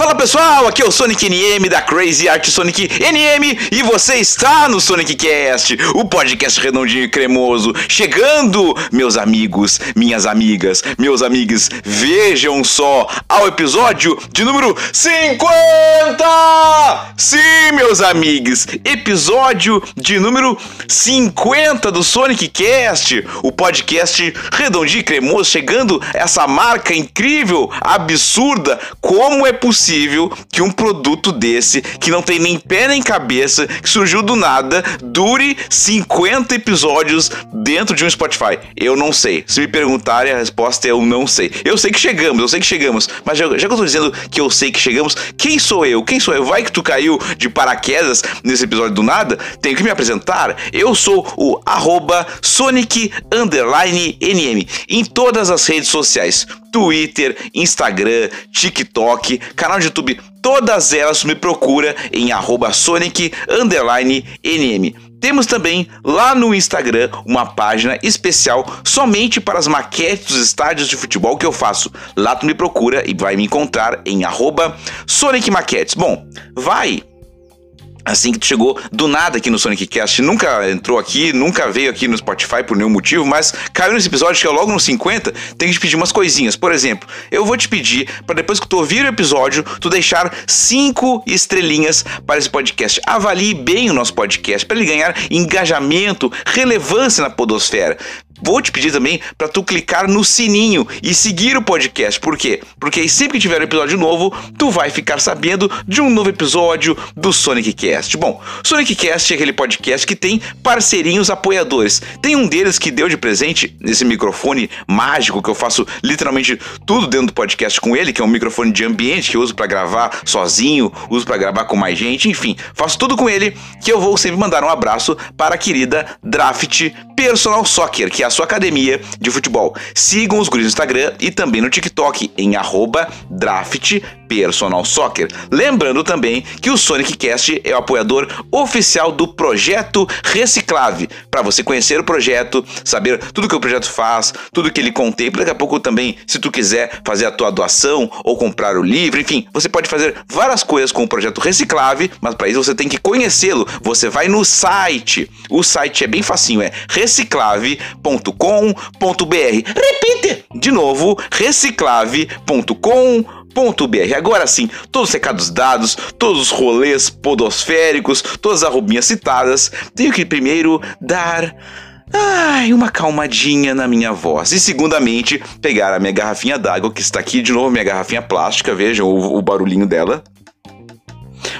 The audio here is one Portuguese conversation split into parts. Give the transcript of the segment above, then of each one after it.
Fala pessoal, aqui é o Sonic NM da Crazy Art Sonic NM e você está no Sonic Cast, o podcast redondinho e cremoso. Chegando, meus amigos, minhas amigas, meus amigos, vejam só ao episódio de número 50! Sim, meus amigos, episódio de número 50 do Sonic Cast, o podcast redondinho e cremoso, chegando essa marca incrível, absurda, como é possível que um produto desse, que não tem nem pé nem cabeça, que surgiu do nada, dure 50 episódios dentro de um Spotify? Eu não sei. Se me perguntarem, a resposta é eu não sei. Eu sei que chegamos, eu sei que chegamos, mas já, já que eu tô dizendo que eu sei que chegamos, quem sou eu? Quem sou eu? Vai que tu caiu de paraquedas nesse episódio do nada? Tenho que me apresentar. Eu sou o arroba Sonic Underline NM em todas as redes sociais. Twitter, Instagram, TikTok, canal de YouTube, todas elas me procura em arroba Sonic Underline NM. Temos também lá no Instagram uma página especial somente para as maquetes dos estádios de futebol que eu faço. Lá tu me procura e vai me encontrar em arroba Sonic Maquetes. Bom, vai Assim que chegou do nada aqui no Sonic Cast, nunca entrou aqui, nunca veio aqui no Spotify por nenhum motivo, mas caiu nesse episódio que é logo no 50, tem que te pedir umas coisinhas. Por exemplo, eu vou te pedir para depois que tu ouvir o episódio, tu deixar cinco estrelinhas para esse podcast. Avalie bem o nosso podcast para ele ganhar engajamento, relevância na podosfera. Vou te pedir também para tu clicar no sininho e seguir o podcast. Por quê? Porque aí sempre que tiver um episódio novo, tu vai ficar sabendo de um novo episódio do Sonic Cast. Bom, Sonic Cast é aquele podcast que tem parceirinhos apoiadores. Tem um deles que deu de presente nesse microfone mágico que eu faço literalmente tudo dentro do podcast com ele, que é um microfone de ambiente que eu uso para gravar sozinho, uso para gravar com mais gente, enfim, faço tudo com ele, que eu vou sempre mandar um abraço para a querida Draft Personal Soccer, que é a sua academia de futebol. Sigam os guris no Instagram e também no TikTok em arroba draft personal soccer. Lembrando também que o Sonic Cast é o apoiador oficial do projeto Reciclave. Para você conhecer o projeto, saber tudo que o projeto faz, tudo que ele contempla. Daqui a pouco também, se tu quiser fazer a tua doação ou comprar o livro, enfim, você pode fazer várias coisas com o projeto Reciclave, mas para isso você tem que conhecê-lo. Você vai no site. O site é bem facinho, é reciclave.com reciclave.com.br. Repite! De novo, reciclave.com.br. Agora sim, todos os recados dados, todos os rolês podosféricos, todas as arrobinhas citadas, tenho que primeiro dar. Ai, uma calmadinha na minha voz. E segundamente, pegar a minha garrafinha d'água, que está aqui de novo, minha garrafinha plástica, vejam o, o barulhinho dela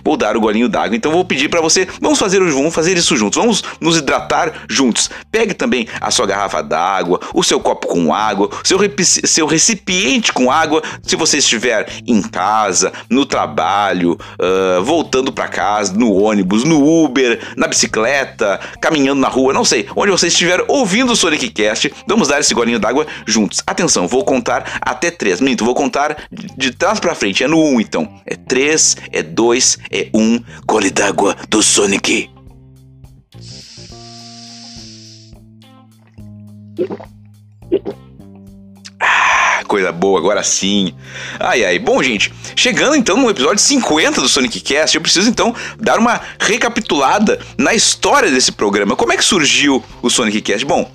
vou dar o golinho d'água. Então vou pedir para você, vamos fazer, vamos fazer isso juntos, vamos nos hidratar juntos. Pegue também a sua garrafa d'água, o seu copo com água, seu, seu recipiente com água, se você estiver em casa, no trabalho, uh, voltando para casa, no ônibus, no Uber, na bicicleta, caminhando na rua, não sei, onde você estiver ouvindo o Sonic Cast, vamos dar esse golinho d'água juntos. Atenção, vou contar até três. Minto, vou contar de trás para frente, é no um então. É três, é dois, é um gole d'água do Sonic. Ah, coisa boa, agora sim. Ai, ai. Bom, gente, chegando então no episódio 50 do Sonic Cast, eu preciso então dar uma recapitulada na história desse programa. Como é que surgiu o Sonic Cast? Bom,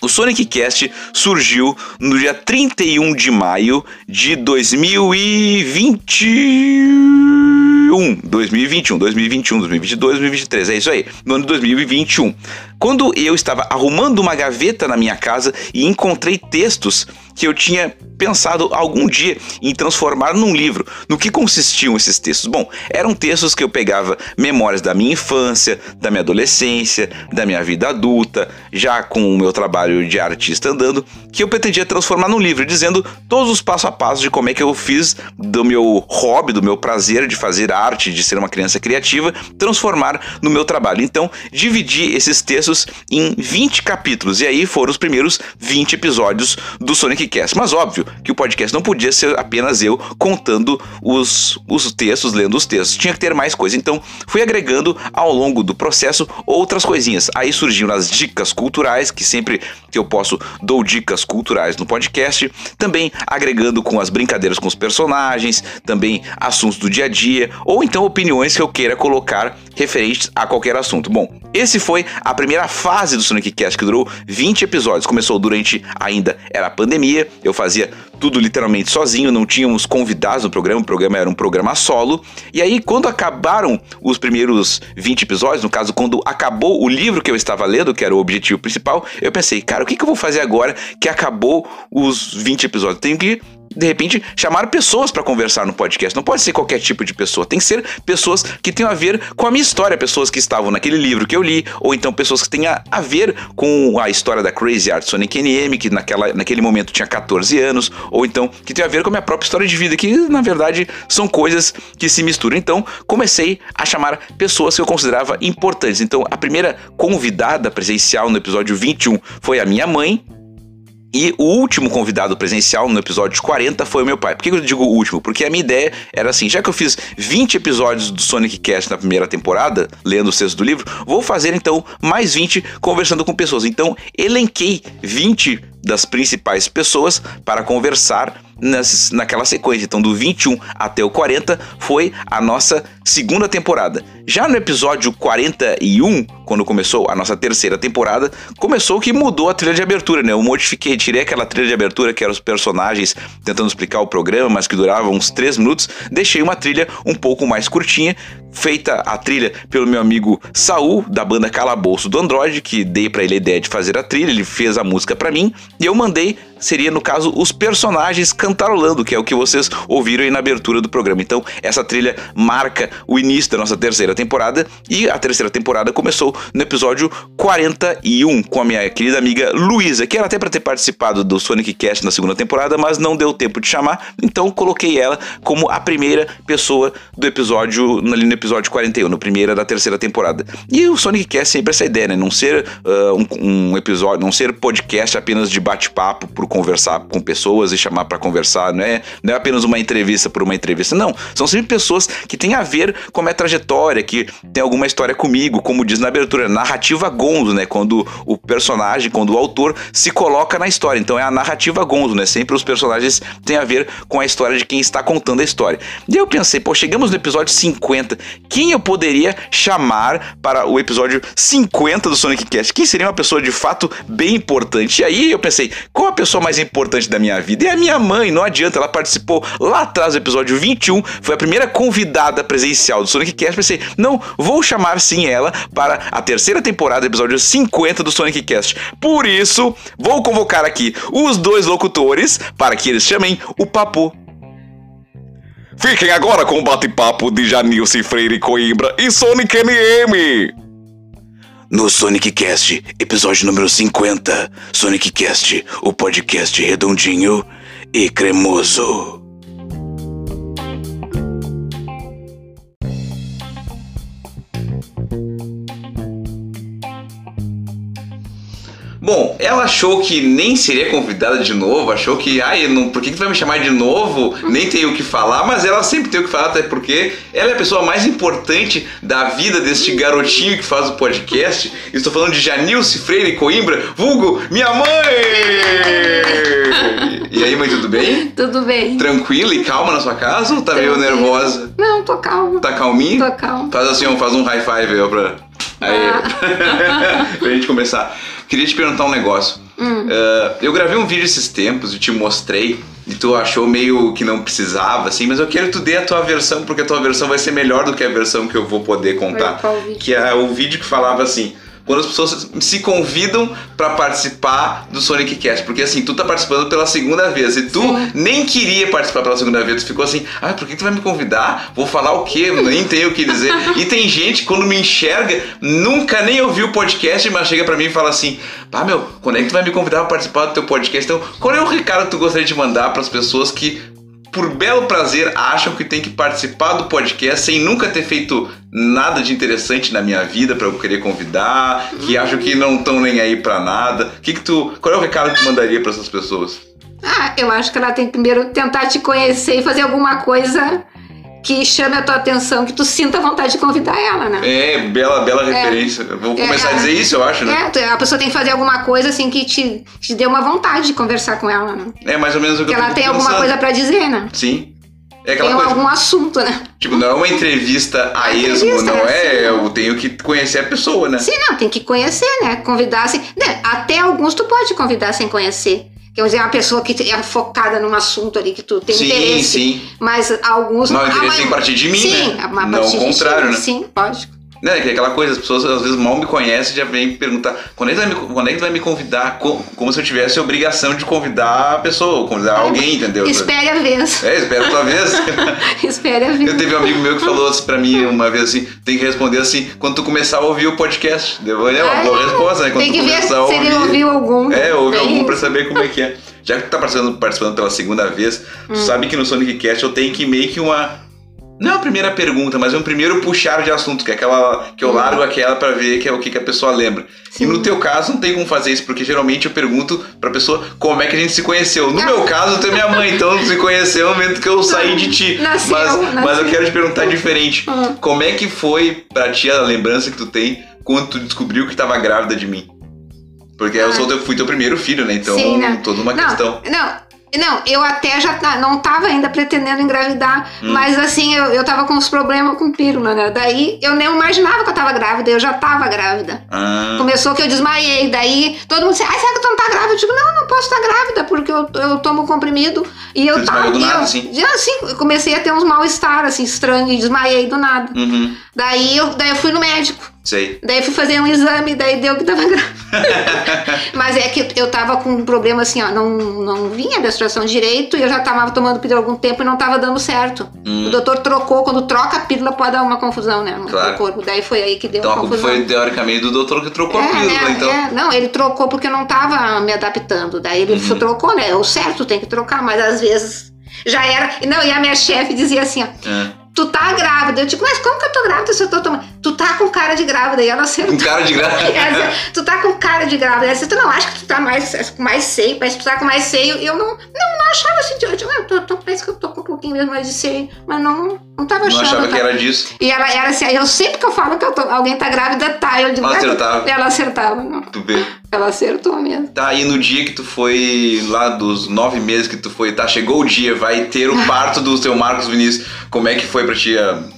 o Sonic Cast surgiu no dia 31 de maio de 2021. 2021, 2021, 2022, 2023. É isso aí. No ano de 2021. Quando eu estava arrumando uma gaveta na minha casa e encontrei textos que eu tinha pensado algum dia em transformar num livro. No que consistiam esses textos? Bom, eram textos que eu pegava memórias da minha infância, da minha adolescência, da minha vida adulta, já com o meu trabalho de artista andando, que eu pretendia transformar num livro, dizendo todos os passo a passo de como é que eu fiz do meu hobby, do meu prazer de fazer arte, de ser uma criança criativa, transformar no meu trabalho. Então, dividi esses textos em 20 capítulos, e aí foram os primeiros 20 episódios do Sonic Cast. Mas óbvio que o podcast não podia ser apenas eu contando os, os textos, lendo os textos. Tinha que ter mais coisa. Então fui agregando ao longo do processo outras coisinhas. Aí surgiram as dicas culturais, que sempre que eu posso dou dicas culturais no podcast. Também agregando com as brincadeiras com os personagens, também assuntos do dia a dia, ou então opiniões que eu queira colocar referentes a qualquer assunto. Bom, esse foi a primeira fase do Sonic Cast que durou 20 episódios. Começou durante ainda era a pandemia, eu fazia tudo literalmente sozinho, não tínhamos convidados no programa, o programa era um programa solo. E aí, quando acabaram os primeiros 20 episódios, no caso, quando acabou o livro que eu estava lendo, que era o objetivo principal, eu pensei, cara, o que, que eu vou fazer agora que acabou os 20 episódios? Tenho que de repente, chamar pessoas para conversar no podcast. Não pode ser qualquer tipo de pessoa. Tem que ser pessoas que tenham a ver com a minha história, pessoas que estavam naquele livro que eu li, ou então pessoas que tenham a ver com a história da Crazy Art Sonic NM, que naquela, naquele momento tinha 14 anos, ou então que tem a ver com a minha própria história de vida, que na verdade são coisas que se misturam. Então, comecei a chamar pessoas que eu considerava importantes. Então, a primeira convidada presencial no episódio 21 foi a minha mãe, e o último convidado presencial no episódio 40 foi o meu pai. Por que eu digo o último? Porque a minha ideia era assim: já que eu fiz 20 episódios do Sonic Cast na primeira temporada, lendo o textos do livro, vou fazer então mais 20 conversando com pessoas. Então, elenquei 20 das principais pessoas para conversar nas, naquela sequência. Então, do 21 até o 40 foi a nossa segunda temporada. Já no episódio 41, quando começou a nossa terceira temporada, começou que mudou a trilha de abertura, né? Eu modifiquei, tirei aquela trilha de abertura que eram os personagens tentando explicar o programa, mas que durava uns 3 minutos, deixei uma trilha um pouco mais curtinha, feita a trilha pelo meu amigo Saul, da banda Calabouço do Android, que dei para ele a ideia de fazer a trilha, ele fez a música para mim, e eu mandei seria no caso os personagens cantarolando, que é o que vocês ouviram aí na abertura do programa. Então, essa trilha marca o início da nossa terceira temporada e a terceira temporada começou no episódio 41 com a minha querida amiga Luísa, que era até para ter participado do Sonic Cast na segunda temporada, mas não deu tempo de chamar, então coloquei ela como a primeira pessoa do episódio ali no episódio 41, no primeira da terceira temporada. E o Sonic Cast sempre essa ideia, né? Não ser uh, um, um episódio, não ser podcast apenas de bate-papo por conversar com pessoas e chamar para conversar, não é, não é apenas uma entrevista por uma entrevista, não. São sempre pessoas que têm a ver com a minha trajetória, que tem alguma história comigo, como diz na abertura, narrativa Gonzo, né? Quando o personagem, quando o autor se coloca na história. Então é a narrativa Gonzo, né? Sempre os personagens têm a ver com a história de quem está contando a história. E eu pensei, pô, chegamos no episódio 50, quem eu poderia chamar para o episódio 50 do Sonic Cast? Quem seria uma pessoa de fato bem importante? E aí eu pensei, qual a pessoa pessoa mais importante da minha vida. E a minha mãe, não adianta, ela participou lá atrás do episódio 21, foi a primeira convidada presencial do Sonic Cast. Pensei, não, vou chamar sim ela para a terceira temporada, episódio 50 do Sonic Cast. Por isso, vou convocar aqui os dois locutores para que eles chamem o Papo Fiquem agora com o bate-papo de Janilce Freire Coimbra e Sonic NM no Sonic Cast, episódio número 50. Sonic Cast, o podcast redondinho e cremoso. Ela achou que nem seria convidada de novo, achou que, ai, não, por que, que tu vai me chamar de novo? Nem tem o que falar, mas ela sempre tem o que falar, até porque ela é a pessoa mais importante da vida deste garotinho que faz o podcast. Estou falando de Janilce Freire Coimbra, vulgo minha mãe! E aí, mãe, tudo bem? Tudo bem? Tranquila e calma na sua casa ou tá meio Tranquila. nervosa? Não, tô calma. Tá calminho? Tô calma. Faz assim, faz um high five aí, pra. Aí. pra gente começar. Queria te perguntar um negócio. Eh, eu gravei um vídeo esses tempos e te mostrei. E tu achou meio que não precisava, assim, mas eu quero que tu dê a tua versão, porque a tua versão vai ser melhor do que a versão que eu vou poder contar. Que é o vídeo que falava assim. Quando as pessoas se convidam pra participar do Sonic Cast. Porque assim, tu tá participando pela segunda vez. E tu Sim. nem queria participar pela segunda vez. Tu ficou assim, ah, por que tu vai me convidar? Vou falar o quê? Nem tenho o que dizer. e tem gente, quando me enxerga, nunca nem ouviu o podcast, mas chega pra mim e fala assim, pá, meu, quando é que tu vai me convidar pra participar do teu podcast? Então, qual é o recado que tu gostaria de mandar pras pessoas que por belo prazer, acham que tem que participar do podcast sem nunca ter feito nada de interessante na minha vida pra eu querer convidar, que acham que não estão nem aí pra nada. Que que tu, qual é o recado que tu mandaria pra essas pessoas? Ah, eu acho que ela tem que primeiro tentar te conhecer e fazer alguma coisa que chame a tua atenção, que tu sinta vontade de convidar ela, né? É, bela, bela referência. Vou É, começar a é. dizer isso, eu acho, né? É, tu- a pessoa tem que fazer alguma coisa assim que te, te dê uma vontade de conversar com ela, né? É, mais ou menos o que Que eu ela tem alguma pensando. coisa pra dizer, né? Sim. É Tem coisa. algum assunto, né? Tipo, não é uma entrevista a É esmo, entrevista, não é é? assim, Eu tenho que conhecer a pessoa, né? Sim, não, tem que conhecer, né? Convidar assim. né, Até alguns tu pode convidar sem conhecer. Quer dizer, uma pessoa que é focada num assunto ali que tu tem Sim, interesse. sim. Mas alguns Não, interesse tem partir de mim, sim, né? Não o contrário, né? Sim, lógico. Né, que é aquela coisa, as pessoas às vezes mal me conhecem e já vêm perguntar quando é, que tu vai me, quando é que vai me convidar? Co- Como, se eu tivesse a obrigação de convidar a pessoa, convidar alguém, entendeu? Espere a vez. É, espera a tua vez. Espere a vez. Eu teve um amigo meu que falou assim pra mim uma vez assim, tem que responder assim, quando tu começar a ouvir o podcast. Deu, é uma Ah, boa resposta, né? Quando Tem que ver começar a se ele ouvir. ouviu algum. É, ouve Tem algum isso. pra saber como é que é. Já que tu tá participando, participando pela segunda vez, Hum. tu sabe que no Sonic Cast eu tenho que meio que uma. Não é a primeira pergunta, mas é um primeiro puxar de assunto, que é aquela. que eu largo aquela pra ver que é o que, que a pessoa lembra. E Sim. no teu caso não tem como fazer isso, porque geralmente eu pergunto pra pessoa como é que a gente se conheceu. No Ah. meu caso, tu é minha mãe, então se conheceu no momento que eu saí de ti. Nasceu, mas, mas eu nasceu. quero te perguntar diferente. Ah. Como é que foi pra ti a lembrança que tu tem quando tu descobriu que tava grávida de mim? Porque eu Ah. sou teu, fui teu primeiro filho, né? Então, Sim, né? toda uma não, questão. Não, não, eu até já não tava ainda pretendendo engravidar, Hum. mas assim, eu, eu tava com uns problemas com pílula, né? Daí eu nem imaginava que eu tava grávida, eu já tava grávida. Ah, Começou que eu desmaiei, daí todo mundo disse, ai, será que tu não tá grávida? Eu digo, não, não posso estar grávida, porque eu, eu tomo comprimido. E eu Você tava. do nada, eu, assim? Já, assim, eu comecei a ter uns mal-estar, assim, estranho, e desmaiei do nada. uhum, Daí eu, daí eu fui no médico. sei. Daí fui fazer um exame, daí deu que tava grávida. Mas é que eu tava com um problema assim, ó, não, não vinha a menstruação direito e eu já tava tomando pílula há algum tempo e não tava dando certo. Hum. O doutor trocou, quando troca a pílula pode dar uma confusão, né, no Claro. corpo. Daí foi aí que deu Então a a confusão. foi teoricamente do doutor que trocou a É, pílula, né, então. é. não, ele trocou porque eu não tava me adaptando. Daí ele Uhum. trocou, né? O certo tem que trocar, mas às vezes já era. Não, e a minha chefe dizia assim, ó, É. tu tá grávida. Eu digo, mas como que eu tô grávida se eu tô tomando? Tu tá com cara de grávida. E ela acertou. Um cara de graça. Ela tu tá com cara de grávida. Ela disse, tu não acha que tu tá mais, mais seio, mas tu tá com mais seio. Eu não, não, não achava assim. Eu digo, "Ah, eu tô, tô- parece que eu tô com um pouquinho mesmo mais de seio. Mas não, não tava Não achando. achava tá? que era disso. E ela era assim, aí eu sempre que eu falo que eu tô- alguém tá grávida, tá. Eu digo, Ela "Ah, acertava. Ela acertava. Não. Tu vê. Ela acertou mesmo. Tá, e no dia que tu foi lá dos nove meses que tu foi, tá, chegou o dia, vai ter o parto do seu Marcos Vinícius. Como é que foi pra ti?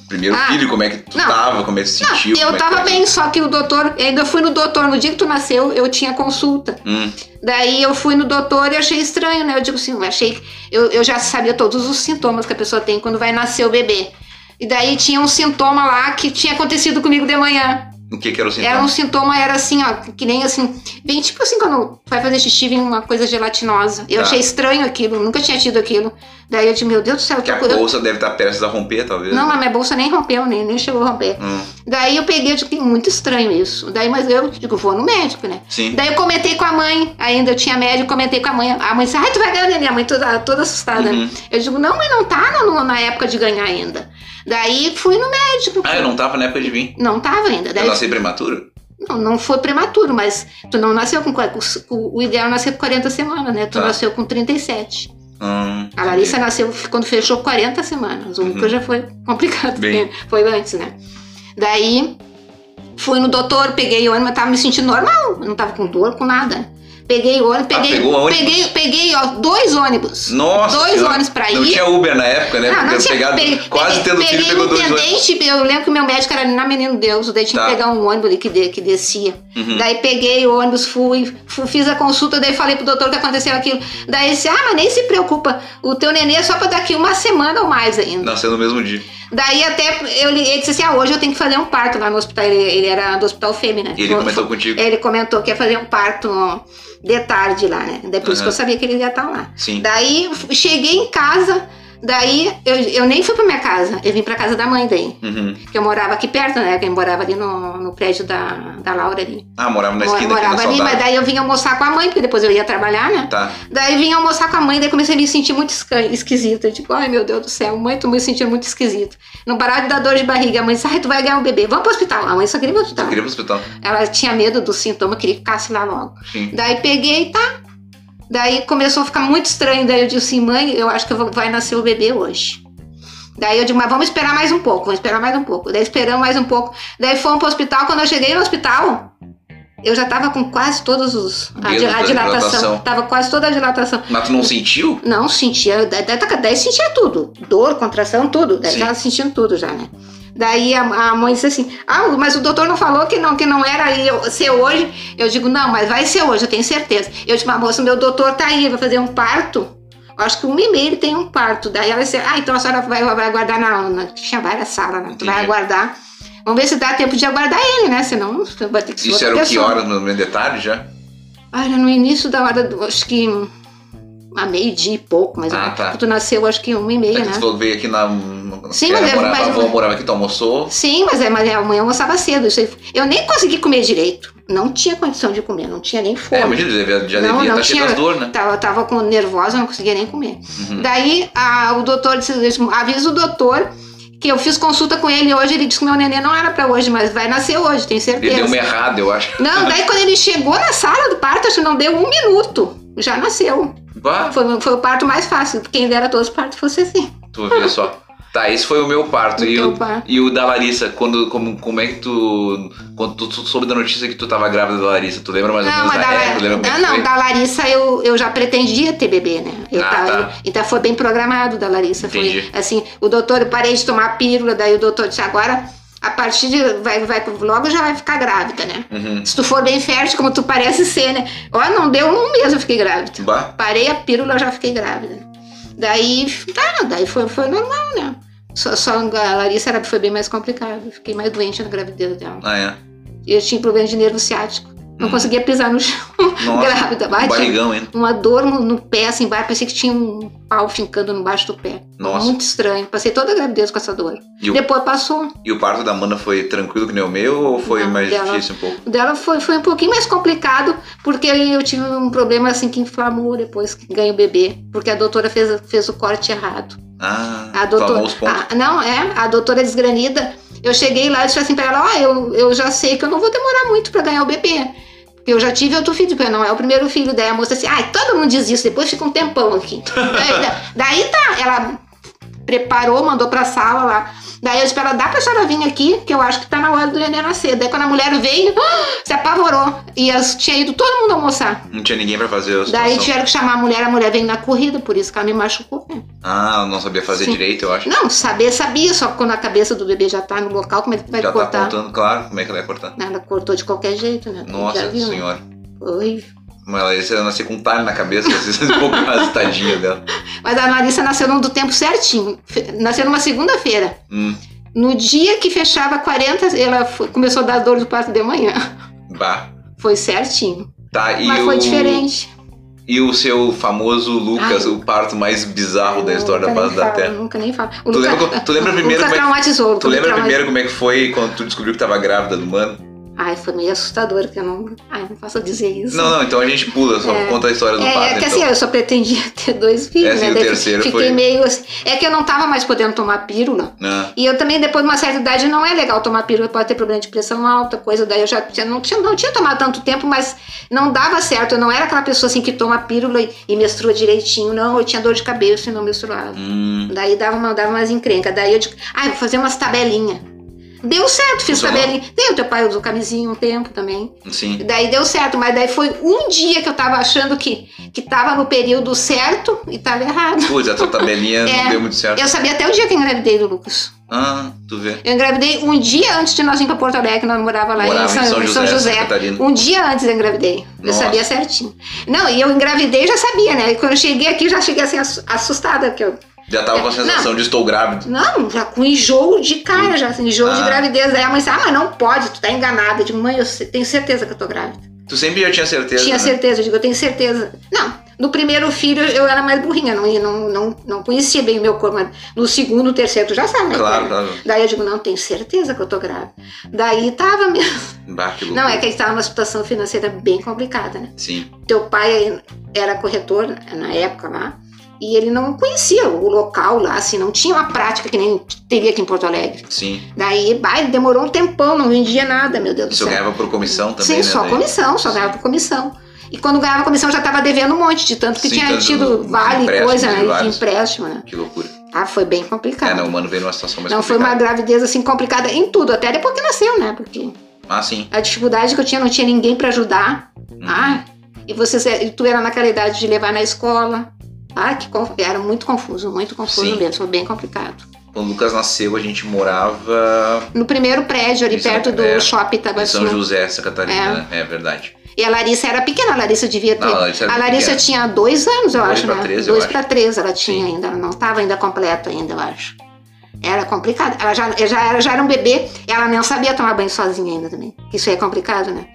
Primeiro Ah, filho, como é que tu não. tava, como é que tu Não, sentiu? eu como é tava bem, só que o doutor, ainda fui no doutor, no dia que tu nasceu, eu tinha consulta. Hum, Daí eu fui no doutor e achei estranho, né? Eu digo assim, eu achei. Eu, eu já sabia todos os sintomas que a pessoa tem quando vai nascer o bebê. E daí tinha um sintoma lá que tinha acontecido comigo de manhã. O que que era o sintoma? Era um sintoma, era assim, ó, que nem assim. Bem tipo assim, quando vai fazer xixi, vem uma coisa gelatinosa. Eu Tá. achei estranho aquilo, nunca tinha tido aquilo. Daí eu disse, meu Deus do céu, Que a com- eu- bolsa deve estar prestes a romper, talvez. Não, né? a minha bolsa nem rompeu, nem, nem chegou a romper. Hum, Daí eu peguei, eu "Que muito estranho isso. Daí, mas eu digo, vou no médico, né? sim. Daí eu comentei com a mãe, ainda eu tinha médico, comentei com a mãe. A mãe disse, ai, tu vai ganhar, né? Minha mãe toda, toda assustada. Uhum. Eu digo, não, mas não tá no- na época de ganhar ainda. Daí fui no médico. Ah, eu não tava na época de vir. Não tava ainda. Daí, Eu nasci prematuro? Não, não foi prematuro, mas tu não nasceu com. o ideal é nascer com 40 semanas, né? Tu Tá. nasceu com 37. Hum, A Larissa nasceu quando fechou 40 semanas. O Uhum. Lucas já foi complicado, Bem. porque foi antes, né? Daí fui no doutor, peguei o ônibus, tava me sentindo normal, eu não tava com dor, com nada. Peguei o ônibus, Ah, peguei, pegou ônibus? peguei, peguei ó, dois ônibus. Nossa. dois ônibus pra Não ir. tinha Uber na época, né? Não, não tinha, pegado, peguei, quase peguei, tendo filho, peguei pegou um dois ônibus. eu lembro que meu médico era na Menino Deus, daí tinha Tá. que pegar um ônibus ali que, de- que descia. Uhum. Daí peguei o ônibus, fui, fui, fiz a consulta, daí falei pro doutor que aconteceu aquilo. Daí ele disse, ah, mas nem se preocupa, o teu nenê é só pra daqui uma semana ou mais ainda. Nasceu no mesmo dia. Daí até eu, ele disse assim, ah, hoje eu tenho que fazer um parto lá no hospital, ele, ele era do hospital fêmea, né? E ele comentou contigo. Ele comentou que ia fazer um parto de tarde lá, né? Daí por isso Aham. que eu sabia que ele ia estar lá. Sim. Daí cheguei em casa, daí eu, eu nem fui pra minha casa, eu vim pra casa da mãe daí. Uhum. Que eu morava aqui perto, né? Que eu morava ali no, no prédio da, da Laura ali. Ah, morava na esquina aqui na morava ali, mas saudade. daí eu vim almoçar com a mãe, porque depois eu ia trabalhar, né? Tá. Daí vim almoçar com a mãe, daí comecei a me sentir muito esquisita. Tipo, ai meu Deus do céu, mãe, tô me sentindo muito esquisita. Não parava de dar dor de barriga. A mãe disse, ai, tu vai ganhar um bebê. Vamos pro hospital. A mãe só queria ir pro hospital. Eu queria pro hospital. Ela tinha medo do sintoma, queria que ficasse lá logo. Sim. Daí peguei, tá? Daí começou a ficar muito estranho. Daí eu disse assim, mãe, eu acho que vou- vai nascer o bebê hoje. Daí eu digo, mas vamos esperar mais um pouco, vamos esperar mais um pouco. Daí esperamos mais um pouco. Daí fomos pro hospital. Quando eu cheguei no hospital, eu já tava com quase todos os. A, di- a dilatação. dilatação. Tava quase toda a dilatação. Mas tu não sentiu? Não, sentia. Daí, daí, daí sentia tudo. Dor, contração, tudo. Daí Sim. tava sentindo tudo já, né? Daí a, a mãe disse assim: Ah, mas o doutor não falou que não, que não era eu- ser hoje. Eu digo, não, mas vai ser hoje, eu tenho certeza. Eu disse, mas moça, meu doutor tá aí, vai fazer um parto. Eu acho que um e meio ele tem um parto. Daí ela disse, ah, então a senhora vai, vai aguardar na, na. Tinha várias salas, né? Tu vai Entendi. aguardar. Vamos ver se dá tempo de aguardar ele, né? Senão vai ter que ser Isso era o que hora no meio de tarde já? Ah, era no início da hora, do, acho que a meio-dia e pouco, mas Ah, tá. tu nasceu acho que uma e É meia, que né? tu veio aqui na. Sim, mas é- morava, mas- a avó morava aqui, tu almoçou. Sim, mas, é, mas é, amanhã eu almoçava cedo. Eu nem consegui comer direito. Não tinha condição de comer, não tinha nem É, fome. imagina, já, Não, devia estar cheio tinha- das dor, né? Tava, tava com nervosa, não conseguia nem comer. Uhum. Daí a- o doutor disse, avisa o doutor que eu fiz consulta com ele hoje. Ele disse que meu neném não era pra hoje, mas vai nascer hoje, tenho Ele certeza. deu uma errada, eu acho. Não, daí quando ele chegou na sala do parto, acho que não deu um minuto. Já nasceu. Bah, Foi, foi o parto mais fácil. Quem dera todos os partos fosse assim. tu vê só. Tá, esse foi o meu parto. O E o, parto. e o da Larissa, quando, como, como é que tu. Quando tu, soube da notícia que tu tava grávida da Larissa, tu lembra mais ou Não, menos mas da da, época? Lembra como é não, foi? da Larissa eu, eu já pretendia ter bebê, né? Eu Ah, tava- tá. Então foi bem programado da Larissa. Entendi. Foi assim, o doutor, eu parei de tomar pílula, daí o doutor disse, agora, a partir de. Vai, vai, logo já vai ficar grávida, né? Uhum. Se tu for bem fértil, como tu parece ser, né? Ó, não deu um mês eu fiquei grávida. Bah, Parei a pílula, eu já fiquei grávida. Daí, tá, daí foi, foi normal, né? Só, só a Larissa era, foi bem mais complicado. Fiquei mais doente na gravidez dela. ah, é. Eu tinha problema de nervo ciático. Não Hum. conseguia pisar no chão. Nossa, grávida. um Bate barrigão ainda. uma dor no, no pé, assim, embaixo. Parecia que tinha um pau fincando embaixo do pé. Nossa. Muito estranho. Passei toda a gravidez com essa dor. E o, Depois passou. e o parto da Amanda foi tranquilo que nem o meu ou foi Não, mais dela- difícil um pouco? O dela foi, foi um pouquinho mais complicado, porque eu tive um problema assim que inflamou depois que ganhei o bebê. Porque a doutora fez, fez o corte errado. Ah, A doutora. a- não, é, a doutora desgranida. Eu cheguei lá e disse assim pra ela: Ó, eu, eu já sei que eu não vou demorar muito pra ganhar o bebê. Porque eu já tive outro filho, porque não é o primeiro filho. Daí a moça assim: ai, todo mundo diz isso, depois fica um tempão aqui. daí, da- daí tá, ela preparou, mandou pra sala lá. Daí eu disse pra ela: dá pra senhora vir aqui, que eu acho que tá na hora do neném nascer. Daí quando a mulher veio, se apavorou. E as, tinha ido todo mundo almoçar. Não tinha ninguém pra fazer a Daí tiveram que chamar a mulher, a mulher veio na corrida, por isso que ela me machucou. Ah, não sabia fazer Sim. direito, eu acho. Não, saber sabia, só que quando a cabeça do bebê já tá no local, como é que vai Já tá cortar? contando, claro, como é que ela ia cortar. Ela cortou de qualquer jeito, né? Nossa Já viu, né? senhora. Horrível. Mas ela ia nascer com um talho na cabeça, vocês um pouco mais tadinha dela. Mas a Larissa nasceu no do tempo certinho. Nasceu numa segunda-feira. Hum, No dia que fechava 40, ela foi- começou a dar dor do parto de manhã. bah. Foi certinho. Tá, e Mas o, foi diferente. E o seu famoso Lucas, Ai. o parto mais bizarro da história da base da falo, Terra. Nunca nem falo. O Tu Luca- lembra, tu lembra primeiro Lucas como é que, traumatizou. tu lembra primeiro como é que foi quando tu descobriu que tava grávida do mano? Ai, foi meio assustador, que eu não. Ai, não posso dizer isso. Não, não, então a gente pula, só É. conta a história do É, parto. é que então. assim, eu só pretendia ter dois filhos, É, sim, né? o Daí terceiro fiquei foi- meio assim. É que eu não tava mais podendo tomar pílula. Ah, E eu também, depois de uma certa idade, não é legal tomar pílula, pode ter problema de pressão alta, coisa. Daí eu já tinha, não, tinha, não tinha tomado tanto tempo, mas não dava certo. Eu não era aquela pessoa assim que toma pílula e, e menstrua direitinho, não. Eu tinha dor de cabeça e não menstruava. hum, Daí dava, uma, dava umas encrencas. Daí eu digo, ah, vou fazer umas tabelinhas. Deu certo, fiz Funcionou? tabelinha. Tem o teu pai usou camisinha um tempo também. sim. Daí deu certo, mas daí foi um dia que eu tava achando que, que tava no período certo e tava errado. Putz, a tua tabelinha não É. deu muito certo. Eu sabia até o dia que eu engravidei do Lucas. Ah, tu vê. Eu engravidei um dia antes de nós ir pra Porto Alegre, nós morava lá Morava em São, em São José. Santa Catarina. Um dia antes eu engravidei. Eu Nossa. sabia certinho. Não, e eu engravidei já sabia, né? E quando eu cheguei aqui, já cheguei assim assu- assustada, porque eu. Já tava com a É, sensação de estou grávido. Não, já com enjoo de cara, já, assim, enjoo de Ah. gravidez. Daí a mãe disse, ah, mas não pode, tu tá enganada. Eu digo, mãe, eu tenho certeza que eu tô grávida. Tu sempre já tinha certeza. Tinha né? certeza, eu digo, eu tenho certeza. Não, no primeiro filho eu era mais burrinha, não, não, não, não conhecia bem o meu corpo, mas no segundo, terceiro, tu já sabe, né? Claro, claro. Daí eu digo, não, tenho certeza que eu tô grávida. Daí tava mesmo. Bah. Não, é que a gente tava numa situação financeira bem complicada, né? Sim, Teu pai era corretor né, na época lá, e ele não conhecia o local lá, assim, não tinha uma prática que nem teria aqui em Porto Alegre. sim. Daí, bah, demorou um tempão, não vendia nada, meu Deus do Isso céu. ganhava por comissão também, Sim, né? só daí? comissão, só ganhava por comissão. E quando ganhava comissão já tava devendo um monte, de tanto que Sim, tinha tido vale, coisa, e né, de empréstimo, né? Que loucura. Ah, foi bem complicado. É, não, o mano veio numa situação mais Não, foi uma complicada. gravidez assim complicada em tudo, até depois que nasceu, né? Porque Ah, sim. a dificuldade que eu tinha, não tinha ninguém pra ajudar. Uhum. Ah, e você, e tu era naquela idade de levar na escola. Ah, que era muito confuso, muito confuso Sim. mesmo, foi bem complicado. Quando o Lucas nasceu, a gente morava No primeiro prédio, ali perto do é, shopping em São. José, Santa Catarina. É, verdade. E a Larissa era pequena, a Larissa devia ter. Não, a Larissa a Larissa tinha dois anos, eu Dois acho, pra né? três, dois para três ela tinha Sim. ainda, ela não estava ainda completa ainda, eu acho. Era complicado. Ela já, já, era, já era um bebê, ela não sabia tomar banho sozinha ainda também. Isso aí é complicado, né?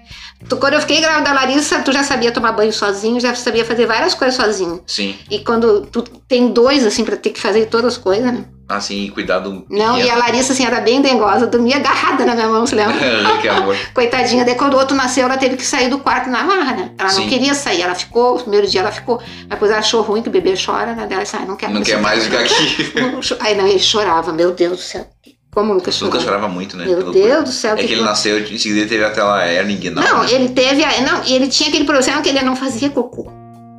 Tu, quando eu fiquei grávida da Larissa, tu já sabia tomar banho sozinho, já sabia fazer várias coisas sozinho. Sim. E quando tu tem dois, assim, pra ter que fazer todas as coisas, né? Assim, cuidado. Não, e a Larissa, assim, era bem dengosa, dormia agarrada na minha mão, você lembra? que amor. Coitadinha, daí quando o outro nasceu, ela teve que sair do quarto na marra, né? Ela não Sim. queria sair, ela ficou, o primeiro dia ela ficou, mas depois ela achou ruim que o bebê chora, né? Daí Ela disse, ah, não quero Não quer mais ficar aqui. Aí não, ele chorava, meu Deus do céu. Como O chorou? Lucas chorava muito, né? Meu Que. Deus do céu. É que ele nasceu, em seguida ele teve a tela Erling, não. Não, né? ele teve. a- Não, ele tinha aquele problema que ele não fazia cocô.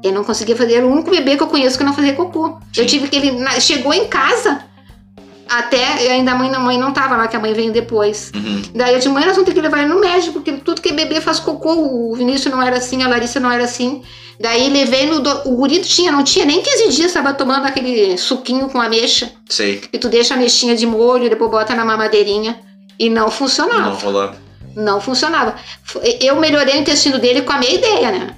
Ele não conseguia fazer. Era o único bebê que eu conheço que não fazia cocô. Sim. Eu tive que ele. Chegou em casa. Até ainda a mãe, a mãe não tava lá, que a mãe veio depois. Uhum. Daí eu disse, mãe, nós vamos ter que levar ele no médico, porque tudo que bebê faz cocô, o Vinícius não era assim, a Larissa não era assim. Daí levei no. do- O guri tinha, não tinha nem 15 dias, tava tomando aquele suquinho com ameixa. Sei. Que tu deixa a ameixinha de molho, depois bota na mamadeirinha. E não funcionava. Não rolou. Não funcionava. Eu melhorei o intestino dele com a minha ideia, né?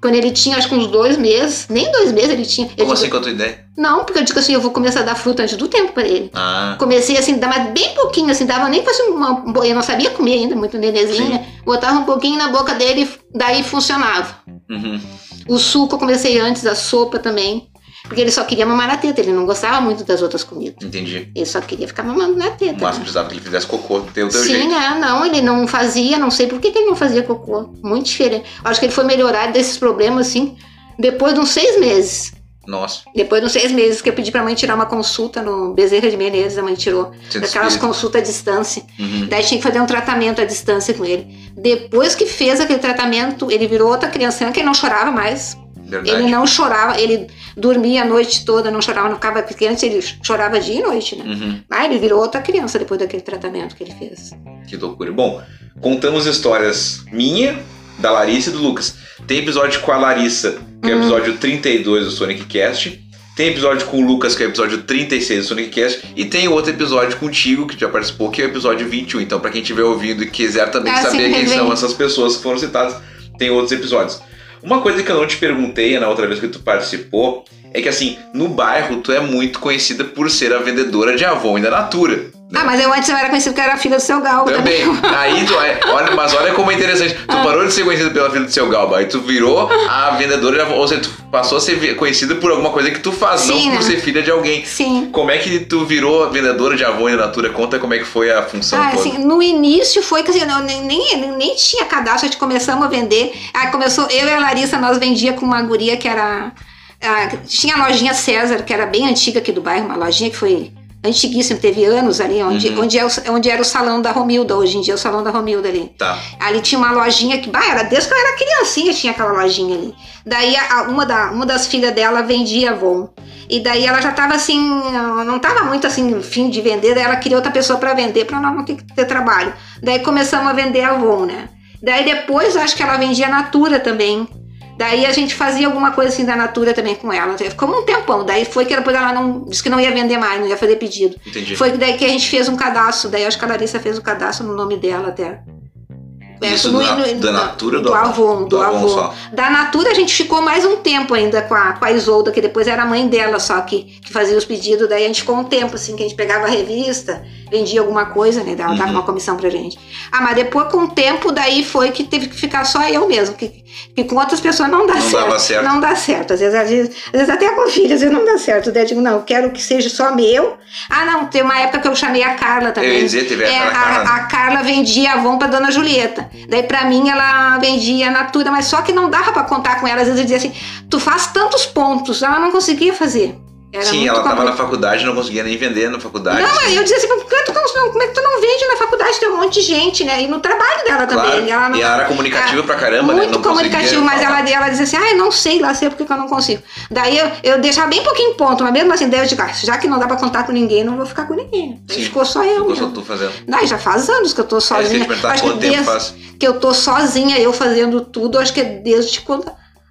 Quando ele tinha, acho que uns dois meses, nem dois meses ele tinha. Eu Como digo, assim com a tua ideia? Não, porque eu digo assim, eu vou começar a dar fruta antes do tempo pra ele. Ah, Comecei assim, dar mas bem pouquinho, assim, dava nem fosse uma. Eu não sabia comer ainda, muito nenenzinho, Sim. né? Botava um pouquinho na boca dele, daí funcionava. uhum. O suco eu comecei antes, a sopa também. Porque ele só queria mamar na teta, ele não gostava muito das outras comidas. entendi. Ele só queria ficar mamando na teta. máximo né? precisava que ele fizesse cocô, teu teu Sim, jeito. é, não, ele não fazia, não sei por que, que ele não fazia cocô. Muito diferente. Acho que ele foi melhorar desses problemas, assim, depois de uns seis meses. Nossa, Depois de uns seis meses que eu pedi pra mãe tirar uma consulta no Bezerra de Menezes, a mãe tirou. Centro Daquelas consultas à distância. Uhum. Daí tinha que fazer um tratamento à distância com ele. Depois que fez aquele tratamento, ele virou outra criança, que ele não chorava mais. verdade. Ele não chorava, ele dormia a noite toda, não chorava, não ficava pequeno, ele chorava dia e noite, né? Uhum. Ah, ele virou outra criança depois daquele tratamento que ele fez. Que loucura. Bom, contamos histórias minha, da Larissa e do Lucas. Tem episódio com a Larissa, que é o Uhum. episódio 32 do Sonic Cast. Tem episódio com o Lucas, que é o episódio 36 do Sonic Cast. E tem outro episódio contigo, que já participou, que é o episódio 21. Então, pra quem estiver ouvindo e quiser também sim, saber quem são essas pessoas que foram citadas, tem outros episódios. Uma coisa que eu não te perguntei na outra vez que tu participou é que, assim, no bairro tu é muito conhecida por ser a vendedora de Avon e da Natura. Ah, mas eu antes eu era conhecido porque eu era filha do seu Galgo Também. também. Aí tu, olha, mas olha como é interessante. Tu Ah. parou de ser conhecido pela filha do seu Galba, aí tu virou a vendedora, ou seja, tu passou a ser conhecida por alguma coisa que tu faz, Sim, não por né? ser filha de alguém. Sim. Como é que tu virou vendedora de Avon e Natura? Conta como é que foi a função Ah, toda. assim, no início foi que assim, não, nem, nem, nem tinha cadastro, a gente começamos a vender. Aí começou, eu e a Larissa, nós vendia com uma guria que era. ah, tinha a lojinha César, que era bem antiga aqui do bairro, uma lojinha que foi antiguíssima, teve anos ali, onde, Uhum. onde, é o- onde era o salão da Romilda, hoje em dia é o salão da Romilda ali. Tá. Ali tinha uma lojinha que, bah, era desde que eu era criancinha, tinha aquela lojinha ali. Daí a- uma, da, uma das filhas dela vendia Avon. E daí ela já tava assim, não tava muito assim, fim de vender, daí ela queria outra pessoa para vender, para não ter que ter trabalho. Daí começamos a vender Avon, né? Daí depois acho que ela vendia Natura também. Daí a gente fazia alguma coisa assim da Natura também com ela. Ficou um tempão. Daí foi que depois ela não disse que não ia vender mais, não ia fazer pedido. Entendi. Foi daí que a gente fez um cadastro. Daí acho que a Larissa fez o cadastro no nome dela até. É, Isso no- da- no- da Natura do do Avon? Do Do Avon. Da Natura a gente ficou mais um tempo ainda com a, com a Isolda, que depois era a mãe dela só que, que fazia os pedidos. Daí a gente ficou um tempo assim, que a gente pegava a revista, vendia alguma coisa, né? Ela dava Uhum. uma comissão pra gente. Ah, mas depois com o tempo, daí foi que teve que ficar só eu mesmo. Que, que com outras pessoas não dá Não certo. certo. Não dá certo. Às vezes, às vezes, às vezes até com filhos, às vezes não dá certo. Daí eu digo, não, eu quero que seja só meu. Ah, não, tem uma época que eu chamei a Carla também. Eu ia dizer, teve a É, Carla, Carla, a, a Carla vendia Avon pra Dona Julieta. Daí pra mim ela vendia Natura, mas só que não dava pra contar com ela. Às vezes eu dizia assim, tu faz tantos pontos. Ela não conseguia fazer. Era Sim, ela tava na faculdade, não conseguia nem vender na faculdade. Não, aí eu dizia assim, que tu não, como é que tu não vende na faculdade? Tem um monte de gente, né? E no trabalho dela Claro. também. Ela não, E ela era comunicativa Ah, pra caramba, né? muito Não conseguia comunicativo, mas falar. ela, ela dizia assim, ah, não sei lá, sei porque que eu não consigo. Daí eu, eu deixava bem pouquinho ponto, mas mesmo assim, daí eu digo, ah, já que não dá pra contar com ninguém, não vou ficar com ninguém. Sim. ficou só eu. Ficou só mesmo. tu fazendo. Daí já faz anos que eu tô É, que eu sozinha. te perguntar, acho que quanto tempo desde faz? que eu tô sozinha, eu fazendo tudo, acho que é desde quando